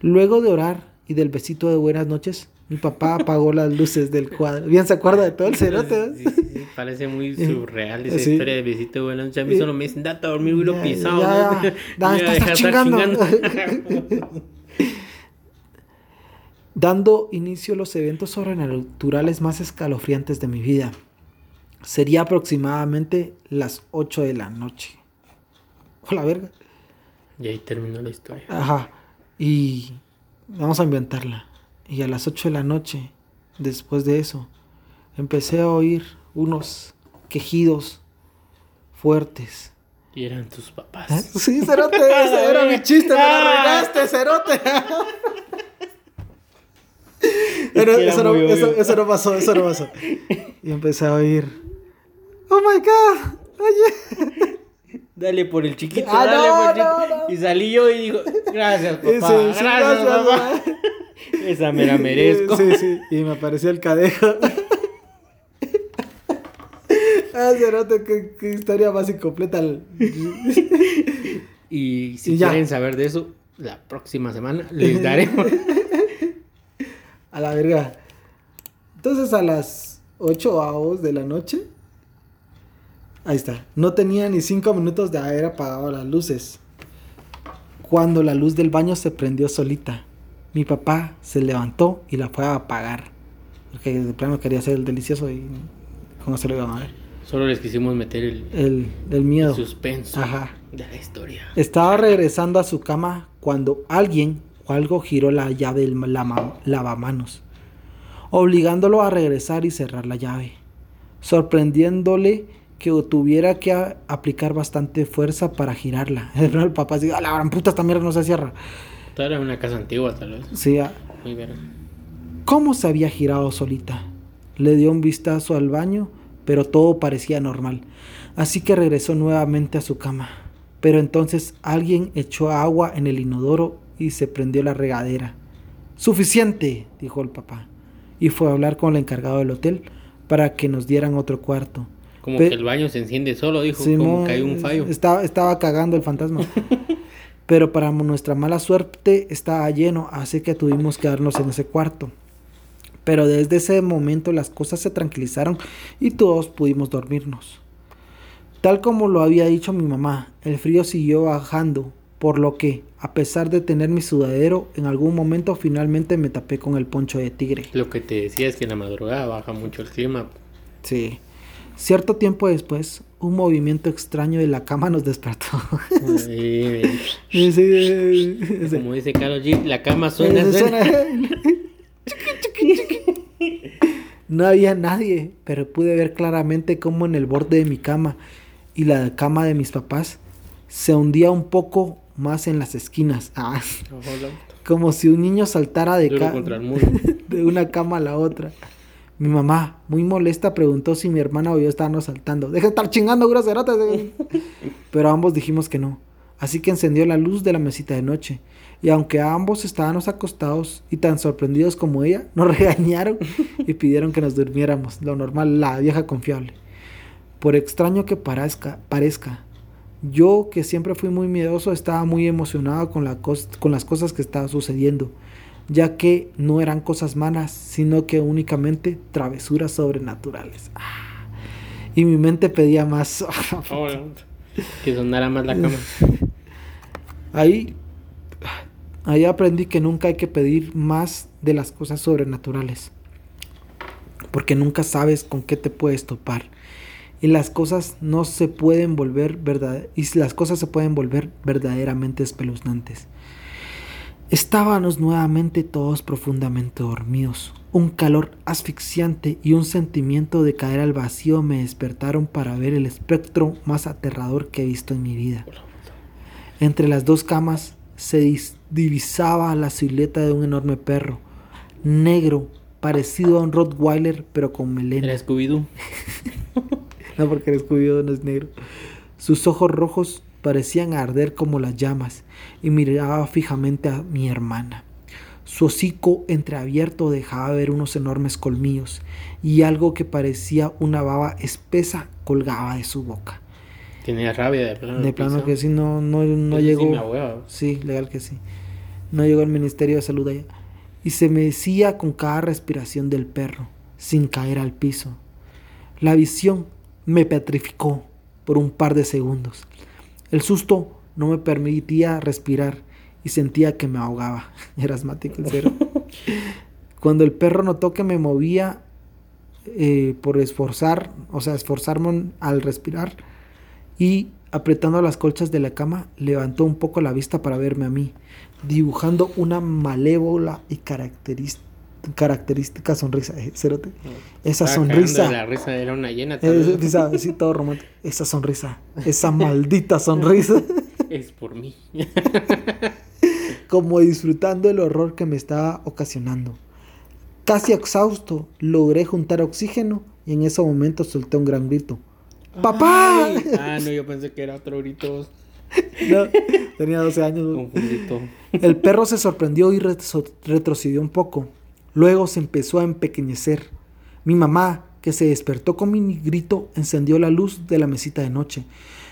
Luego de orar y del besito de buenas noches, mi papá apagó las luces del cuadro. Bien se acuerda de todo el cerote. parece muy surreal esa historia de besito de buenas noches. A mí solo me dicen, date a dormir y lo pisado. Ya, ya, chingando. Dando inicio a los eventos sobrenaturales más escalofriantes de mi vida. Sería aproximadamente las 8 de la noche. Hola, verga. Y ahí terminó la historia. Ajá. Y vamos a inventarla. Y a las 8 de la noche, después de eso, empecé a oír unos quejidos fuertes. Y eran tus papás. ¿Eh? Sí, Cerote, ese era mi chiste, me la regaste, Cerote. Pero eso, no, eso, eso no pasó, eso no pasó. Y empecé a oír oh my god, oye. Dale por el chiquito, ah, dale por el chiquito. Y salí yo y dijo, gracias papá, gracias, papá. Esa me la merezco. Sí, sí, y me apareció el cadejo. ah, cerote, qué, qué, historia más incompleta. y si quieren saber de eso, la próxima semana les daremos. A la verga. Entonces a las 8 a 2 de la noche Ahí está. No tenía ni cinco minutos de haber apagado las luces. Cuando la luz del baño se prendió solita, mi papá se levantó y la fue a apagar. Porque de plano quería hacer el delicioso y cómo se lo iban a ver. Solo les quisimos meter el, el, el miedo. suspenso de la historia. Estaba regresando a su cama cuando alguien o algo giró la llave del lavamanos, obligándolo a regresar y cerrar la llave, sorprendiéndole que tuviera que aplicar bastante fuerza para girarla. El papá decía, la gran puta, esta mierda no se cierra. Era una casa antigua, tal vez. Sí. Ah. Muy bien. ¿Cómo se había girado solita? Le dio un vistazo al baño, pero todo parecía normal. Así que regresó nuevamente a su cama. Pero entonces alguien echó agua en el inodoro y se prendió la regadera. Suficiente, dijo el papá. Y fue a hablar con el encargado del hotel para que nos dieran otro cuarto. Como que el baño se enciende solo, dijo, como que hay un fallo. Estaba, estaba cagando el fantasma. Pero para nuestra mala suerte estaba lleno, así que tuvimos que darnos en ese cuarto. Pero desde ese momento las cosas se tranquilizaron y todos pudimos dormirnos. Tal como lo había dicho mi mamá, el frío siguió bajando, por lo que, a pesar de tener mi sudadero, en algún momento finalmente me tapé con el poncho de tigre. Lo que te decía es que en la madrugada baja mucho el clima. Sí. Cierto tiempo después, un movimiento extraño de la cama nos despertó. Como dice Carlos G, la cama suena. no había nadie, pero pude ver claramente cómo en el borde de mi cama y la cama de mis papás se hundía un poco más en las esquinas. Ah, como si un niño saltara de, de una cama a la otra. Mi mamá, muy molesta, preguntó si mi hermana o yo estábamos saltando. Deja de estar chingando, groserotas. Pero ambos dijimos que no. Así que encendió la luz de la mesita de noche. Y aunque ambos estábamos acostados y tan sorprendidos como ella, nos regañaron y pidieron que nos durmiéramos. Lo normal, la vieja confiable. Por extraño que parezca, parezca yo que siempre fui muy miedoso, estaba muy emocionado con, la con las cosas que estaban sucediendo ya que no eran cosas malas, sino que únicamente travesuras sobrenaturales. Ah, y mi mente pedía más. Oh, que sonara más la cama. Ahí, ahí aprendí que nunca hay que pedir más de las cosas sobrenaturales, porque nunca sabes con qué te puedes topar. Y las cosas no se pueden volver verdad y las cosas se pueden volver verdaderamente espeluznantes. Estábamos nuevamente todos profundamente dormidos. Un calor asfixiante y un sentimiento de caer al vacío me despertaron para ver el espectro más aterrador que he visto en mi vida. Entre las dos camas se divisaba la silueta de un enorme perro, negro, parecido a un Rottweiler, pero con melena. Era Scooby-Doo. no, porque el Scooby-Doo no es negro. Sus ojos rojos parecían arder como las llamas y miraba fijamente a mi hermana. Su hocico entreabierto dejaba ver unos enormes colmillos y algo que parecía una baba espesa colgaba de su boca. Tenía rabia de plano. De plano que sí, no, no, no llegó. Sí, legal que sí. No llegó al Ministerio de Salud allá. Y se me decía con cada respiración del perro, sin caer al piso. La visión me petrificó por un par de segundos. El susto no me permitía respirar y sentía que me ahogaba. Era asmático el cero. Cuando el perro notó que me movía eh, por esforzar, o sea, esforzarme al respirar y apretando las colchas de la cama, levantó un poco la vista para verme a mí, dibujando una malévola y característica característica sonrisa, eh, cerote. Esa sonrisa. La risa era una llena. sí, todo romántico. Esa sonrisa, esa maldita sonrisa. es por mí. Como disfrutando el horror que me estaba ocasionando. Casi exhausto, logré juntar oxígeno y en ese momento solté un gran grito. ¡Papá! Ah, no, yo pensé que era otro grito. No, tenía 12 años. El perro se sorprendió y retrocedió un poco. Luego se empezó a empequeñecer. Mi mamá, que se despertó con mi grito, encendió la luz de la mesita de noche.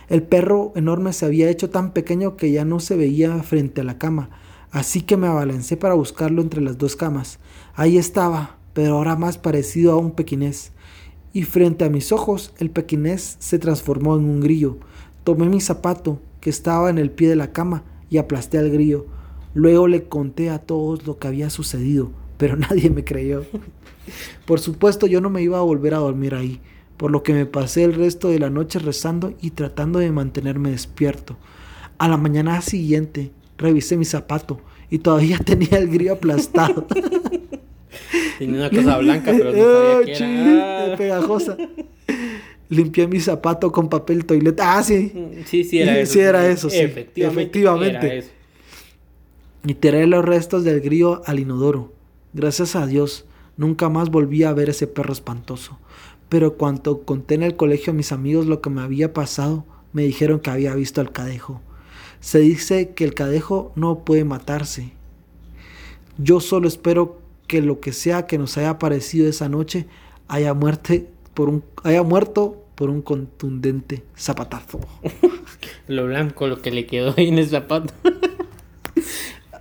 El perro enorme se había hecho tan pequeño que ya no se veía frente a la cama, así que me abalancé para buscarlo entre las dos camas. Ahí estaba, pero ahora más parecido a un pequinés. Y frente a mis ojos, el pequinés se transformó en un grillo. Tomé mi zapato, que estaba en el pie de la cama, y aplasté al grillo. Luego le conté a todos lo que había sucedido pero nadie me creyó. Por supuesto yo no me iba a volver a dormir ahí, por lo que me pasé el resto de la noche rezando y tratando de mantenerme despierto. A la mañana siguiente revisé mi zapato y todavía tenía el grillo aplastado. Tenía una cosa blanca, pero no sabía qué era. pegajosa. Limpié mi zapato con papel toilet. Ah, sí. Sí, sí era eso. Sí, era eso, sí. Efectivamente. Y tiré los restos del grillo al inodoro. Gracias a Dios, nunca más volví a ver ese perro espantoso. Pero cuando conté en el colegio a mis amigos lo que me había pasado, me dijeron que había visto al cadejo. Se dice que el cadejo no puede matarse. Yo solo espero que lo que sea que nos haya aparecido esa noche haya, muerte por un, haya muerto por un contundente zapatazo. lo blanco, lo que le quedó ahí en el zapato.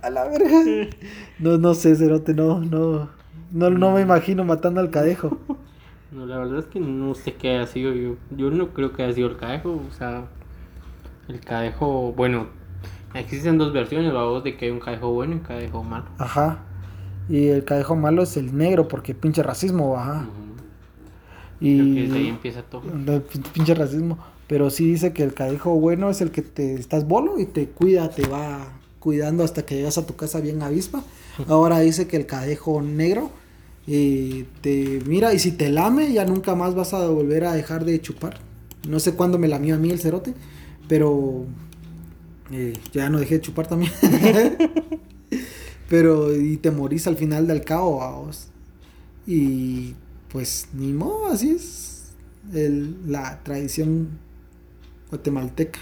A la verga. No, no sé, Cerote, no, no, no, no me imagino matando al cadejo. No, la verdad es que no sé qué haya sido yo. Yo no creo que haya sido el cadejo. O sea, el cadejo, bueno, existen dos versiones, la voz de que hay un cadejo bueno y un cadejo malo. Ajá. Y el cadejo malo es el negro porque pinche racismo, ajá. Y creo que desde ahí empieza todo. Pinche racismo. Pero sí dice que el cadejo bueno es el que te estás bolo y te cuida, te va cuidando hasta que llegas a tu casa bien avispa. Ahora dice que el cadejo negro te mira y si te lame ya nunca más vas a volver a dejar de chupar. No sé cuándo me lamió a mí el cerote, pero eh, ya no dejé de chupar también. pero y te morís al final del cabo, vos. Y pues ni modo, así es la tradición guatemalteca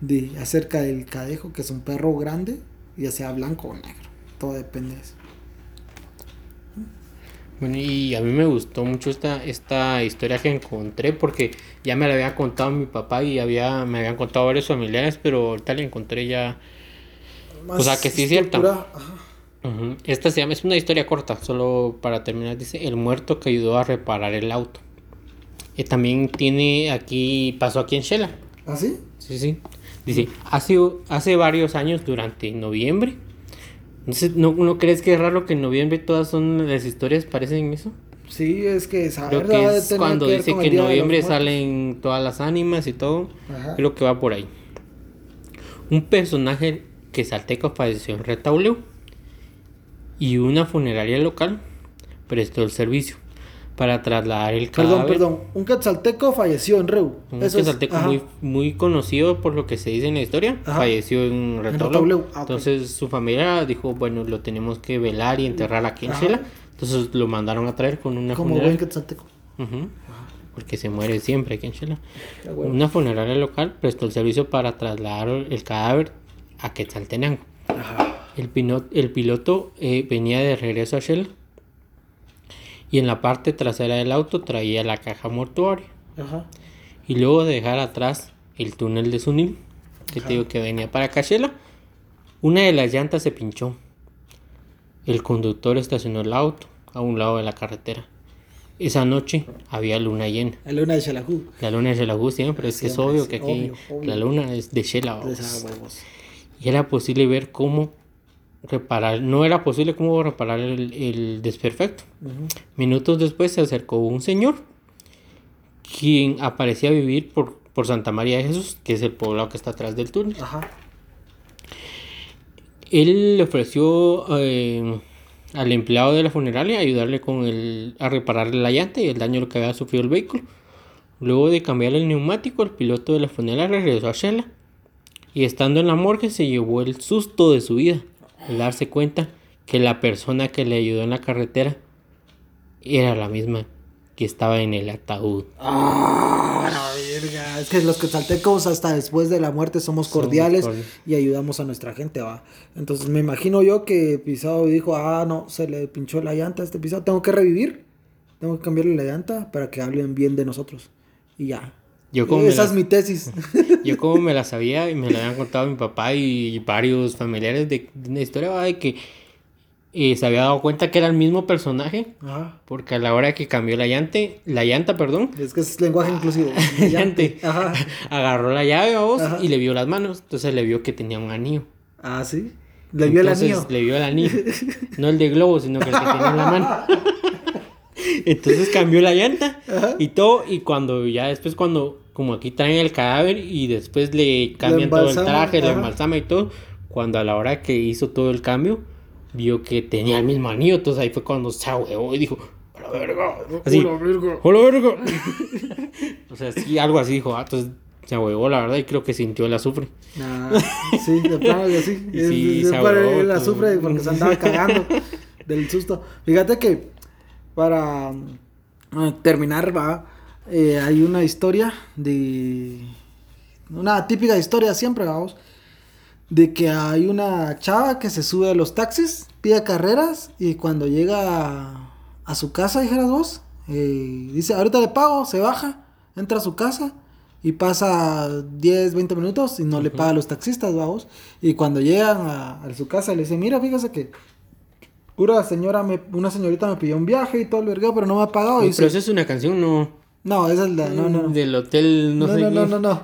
de acerca del cadejo, que es un perro grande, ya sea blanco o negro. Todo depende de eso. Bueno, y a mí me gustó mucho esta, esta historia que encontré porque ya me la había contado mi papá y había, me habían contado varios familiares, pero ahorita la encontré ya. o sea que sí es cierta. Esta se llama, es una historia corta, solo para terminar, dice el muerto que ayudó a reparar el auto. Y también tiene aquí, pasó aquí en Shela. ¿Ah, sí? Sí, sí. Dice, hace, hace varios años, durante noviembre, ¿No, ¿No crees que es raro que en noviembre todas son las historias parecen eso? Sí, es que Creo que es cuando dice que en noviembre salen todas las ánimas y todo. Creo que va por ahí. Un personaje que salteca falleció en Retauleu y una funeraria local prestó el servicio para trasladar el cadáver. Perdón, perdón, un quetzalteco falleció en Reu. Un quetzalteco muy, muy conocido por lo que se dice en la historia, falleció en Retauleu. Ah, Entonces su familia dijo, bueno, lo tenemos que velar y enterrar aquí en Shela. Entonces lo mandaron a traer con una Como buen quetzalteco. Porque se muere siempre aquí en Shela. Una funeraria local prestó el servicio para trasladar el cadáver a Quetzaltenango. El, el piloto eh, venía de regreso a Shela y en la parte trasera del auto traía la caja mortuaria. Ajá. Y luego de dejar atrás el túnel de Sunil, que te digo que venía para Cachela, una de las llantas se pinchó. El conductor estacionó el auto a un lado de la carretera. Esa noche había luna llena. La luna de Xelajú. La luna de Xelajú siempre, es que es obvio que aquí la luna es de Xela. Y era posible ver cómo reparar, no era posible cómo reparar el, desperfecto. Minutos después se acercó un señor, quien aparecía vivir por, por Santa María de Jesús, que es el poblado que está atrás del túnel. Él le ofreció eh, al empleado de la funeraria ayudarle con el, a reparar la llanta y el daño que había sufrido el vehículo. Luego de cambiar el neumático, el piloto de la funeraria regresó a Shela y estando en la morgue se llevó el susto de su vida al darse cuenta que la persona que le ayudó en la carretera era la misma que estaba en el ataúd. ¡Ah, la verga! Es que los quetzaltecos hasta después de la muerte somos cordiales y ayudamos a nuestra gente, va. Entonces me imagino yo que Pisado dijo, ah, no, se le pinchó la llanta a este Pisado, tengo que revivir, tengo que cambiarle la llanta para que hablen bien de nosotros. Y ya, yo como Esa es mi tesis. Yo como me la sabía y me la habían contado mi papá y varios familiares de, una historia de que eh, se había dado cuenta que era el mismo personaje. Porque a la hora que cambió la llanta, la llanta, perdón. Es que es lenguaje inclusivo. llante. Agarró la llave a vos y le vio las manos. Entonces le vio que tenía un anillo. Ah, sí. Le vio el anillo. Le vio el anillo. No el de globo, sino que el que tenía en la mano. Entonces cambió la llanta y todo. Y cuando ya después, cuando como aquí traen el cadáver y después le cambian todo el traje, le embalsama y todo. cuando a la hora que hizo todo el cambio, vio que tenía el mismo anillo, entonces ahí fue cuando se ahuevó y dijo, ¡Hola verga! Así, ¡Hola verga! ¡Hola verga! o sea, sí, algo así dijo, ah, entonces se ahuevó la verdad y creo que sintió el azufre. Ah, sí, de plano que sí. sí se el azufre porque se andaba cagando del susto. Fíjate que para ah, terminar, va, eh, hay una historia de... Una típica historia siempre, vamos. De que hay una chava que se sube a los taxis, pide carreras y cuando llega a, su casa, dijeras vos, eh, dice, ahorita le pago, se baja, entra a su casa y pasa 10, 20 minutos y no le paga a los taxistas, vamos. Y cuando llegan a, su casa le dice, mira, fíjese que una señora, me, una señorita me pidió un viaje y todo el vergado, pero no me ha pagado. y pero eso es una canción, no. No, esa es la, no, no, Del hotel, no, no sé. No, no, no, no.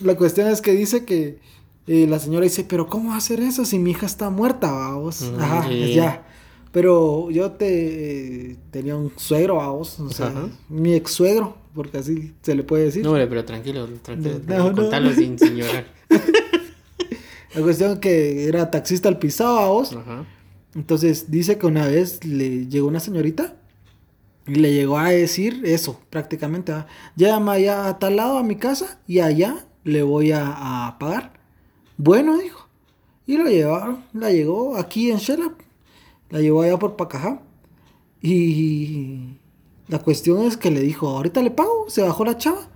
La cuestión es que dice que eh, la señora dice, pero ¿cómo va a hacer eso si mi hija está muerta, vamos? Mm, Ajá, ya. Pero yo te tenía un suegro, vamos, o sea, mi ex suegro, porque así se le puede decir. No, pero tranquilo, tranquilo, no, contalo sin señora. La cuestión es que era taxista al pisado, vamos. Ajá. Entonces dice que una vez le llegó una señorita y le llegó a decir eso, prácticamente. ¿va? Llévame allá a tal lado a mi casa y allá le voy a, a pagar. Bueno, dijo. Y lo llevaron, la llegó aquí en Shellap la llevó allá por Pacajá. Y la cuestión es que le dijo, ahorita le pago, se bajó la chava.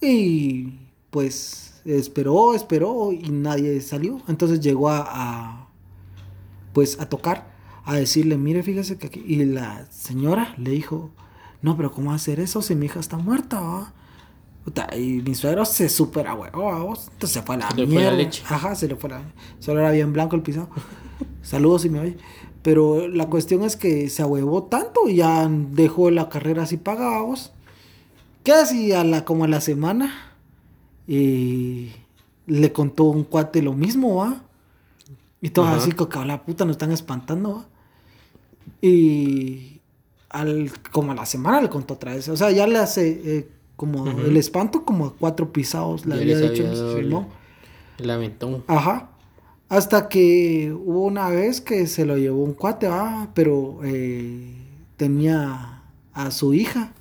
Y pues esperó, esperó y nadie salió. Entonces llegó a, pues a tocar, a decirle, mire, fíjese que aquí. Y la señora le dijo, no, pero ¿cómo hacer eso si mi hija está muerta? Y mi suegro se supera, huevo, entonces se fue a la se mierda. la leche. Ajá, se le fue la Solo era bien blanco el pisado. Saludos si me oye. Pero la cuestión es que se ahuevó tanto y ya dejó la carrera así pagados. Que si a la, como a la semana y le contó un cuate lo mismo, ¿va? Y todo así, como la puta nos están espantando, ¿va? Y al, como a la semana le contó otra vez. O sea, ya le hace eh, como el espanto, como cuatro pisados le había hecho. ¿no? El aventón. Ajá. Hasta que hubo una vez que se lo llevó un cuate, ah, pero eh, tenía a su hija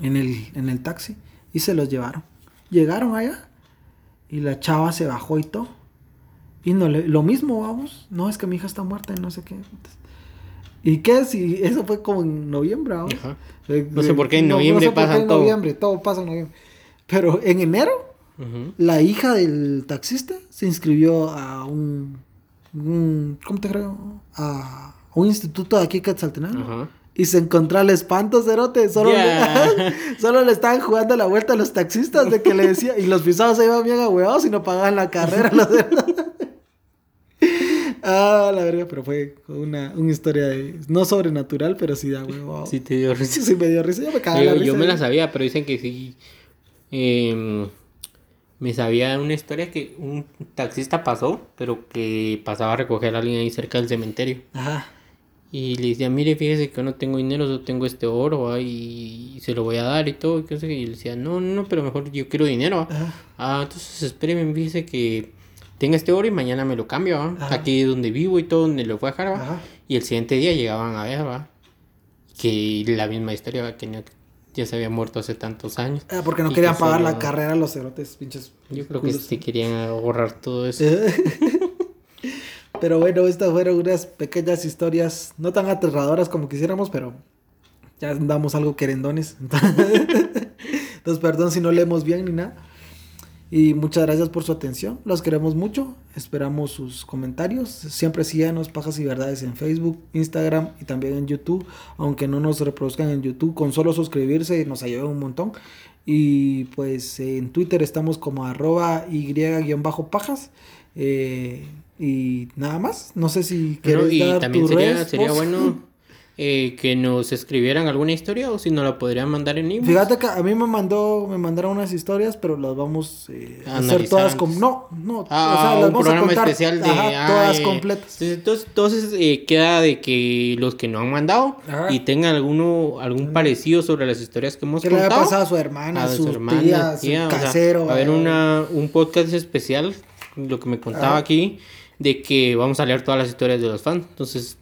en el, en el taxi y se los llevaron. Llegaron allá y la chava se bajó y todo. Y no le, lo mismo, vamos. No, es que mi hija está muerta y no sé qué. ¿Y qué? Si eso fue como en noviembre, ¿vamos? No sé por qué en noviembre no, pasa todo. En noviembre, todo pasa en noviembre. Pero en enero la hija del taxista se inscribió a un, ¿cómo te creo? A un instituto de aquí en Quetzaltenango. Y se encontró al espanto, cerote. Solo, le, solo le estaban jugando la vuelta a los taxistas de que le decía. Y los pisados se iban bien ahuevados y no pagaban la carrera. Ah, la verga, pero fue una, una historia de, no sobrenatural, pero sí da huevado. Sí, te dio risa. Sí, me dio risa. Yo me cagaba la risa. Yo me la sabía, pero dicen que sí. Eh, me sabía una historia que un taxista pasó, pero que pasaba a recoger a alguien ahí cerca del cementerio. Ajá. Y le decía, mire, fíjese que no tengo dinero, solo tengo este oro, y se lo voy a dar y todo. Y, le decía, no, no, pero mejor yo quiero dinero. Ah, entonces espéreme, fíjese que tenga este oro y mañana me lo cambio, Aquí donde vivo y todo, donde lo fue a dejar, Y el siguiente día llegaban a ver, ¿va? Que la misma historia, que ya se había muerto hace tantos años. Ah, porque no querían pagar la carrera los cerotes, pinches. Yo creo que sí querían ahorrar todo eso. pero bueno, estas fueron unas pequeñas historias, no tan aterradoras como quisiéramos, pero ya andamos algo querendones. Entonces, perdón si no leemos bien ni nada. Y muchas gracias por su atención. Los queremos mucho. Esperamos sus comentarios. Siempre síganos Pajas y Verdades en Facebook, Instagram y también en YouTube. Aunque no nos reproduzcan en YouTube, con solo suscribirse nos ayuda un montón. Y pues en Twitter estamos como arroba y-pajas. Eh, y nada más. No sé si quieres y también sería, sería bueno eh, que nos escribieran alguna historia o si nos la podrían mandar en email. Fíjate que a mí me mandó, me mandaron unas historias, pero las vamos eh, a hacer todas como no, no, ah, o sea, las vamos a contar, especial de todas completas. Entonces, entonces eh, queda de que los que no han mandado y tengan alguno algún parecido sobre las historias que hemos que le pasado a su hermana, a su, hermana, tía, su casero. a ver una un podcast especial lo que me contaba aquí, de que vamos a leer todas las historias de los fans. Entonces,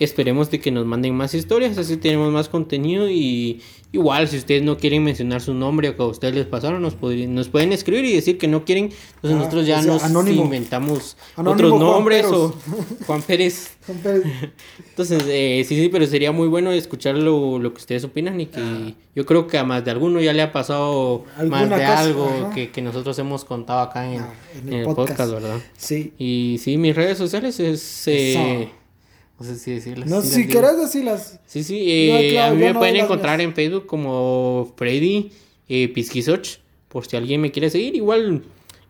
esperemos de que nos manden más historias, así tenemos más contenido y igual si ustedes no quieren mencionar su nombre o que a ustedes les pasaron, nos, nos pueden escribir y decir que no quieren, entonces ah, nosotros ya nos inventamos otros nombres o Juan Pérez. entonces, eh, sí, sí, pero sería muy bueno escuchar lo, que ustedes opinan y que ah. yo creo que a más de alguno ya le ha pasado más de algo que, nosotros hemos contado acá en, ah, el, podcast. ¿verdad? Sí. Y sí, mis redes sociales es... Eh, no sé si decirlas. No, si querés decirlas. Sí, sí. Eh, a mí me pueden encontrar en Facebook como Freddy eh, Pisquisoch. Por si alguien me quiere seguir. Igual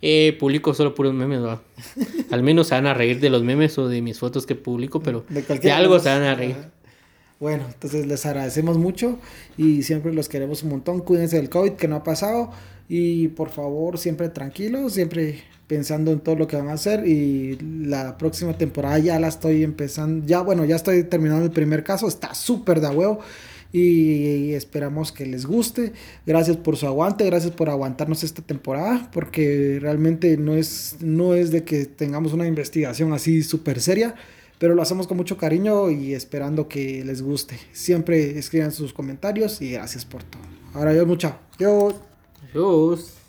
eh, publico solo puros memes. ¿va? Al menos se van a reír de los memes o de mis fotos que publico. Pero de, algo se van a reír. Bueno, entonces les agradecemos mucho y siempre los queremos un montón. Cuídense del COVID que no ha pasado y por favor siempre tranquilos, siempre pensando en todo lo que van a hacer y la próxima temporada ya la estoy empezando, ya bueno, ya estoy terminando el primer caso, está súper de huevo y esperamos que les guste. Gracias por su aguante, gracias por aguantarnos esta temporada, porque realmente no es, no es de que tengamos una investigación así súper seria, pero lo hacemos con mucho cariño y esperando que les guste. Siempre escriban sus comentarios y gracias por todo. Ahora yo mucha. Yo. Adiós.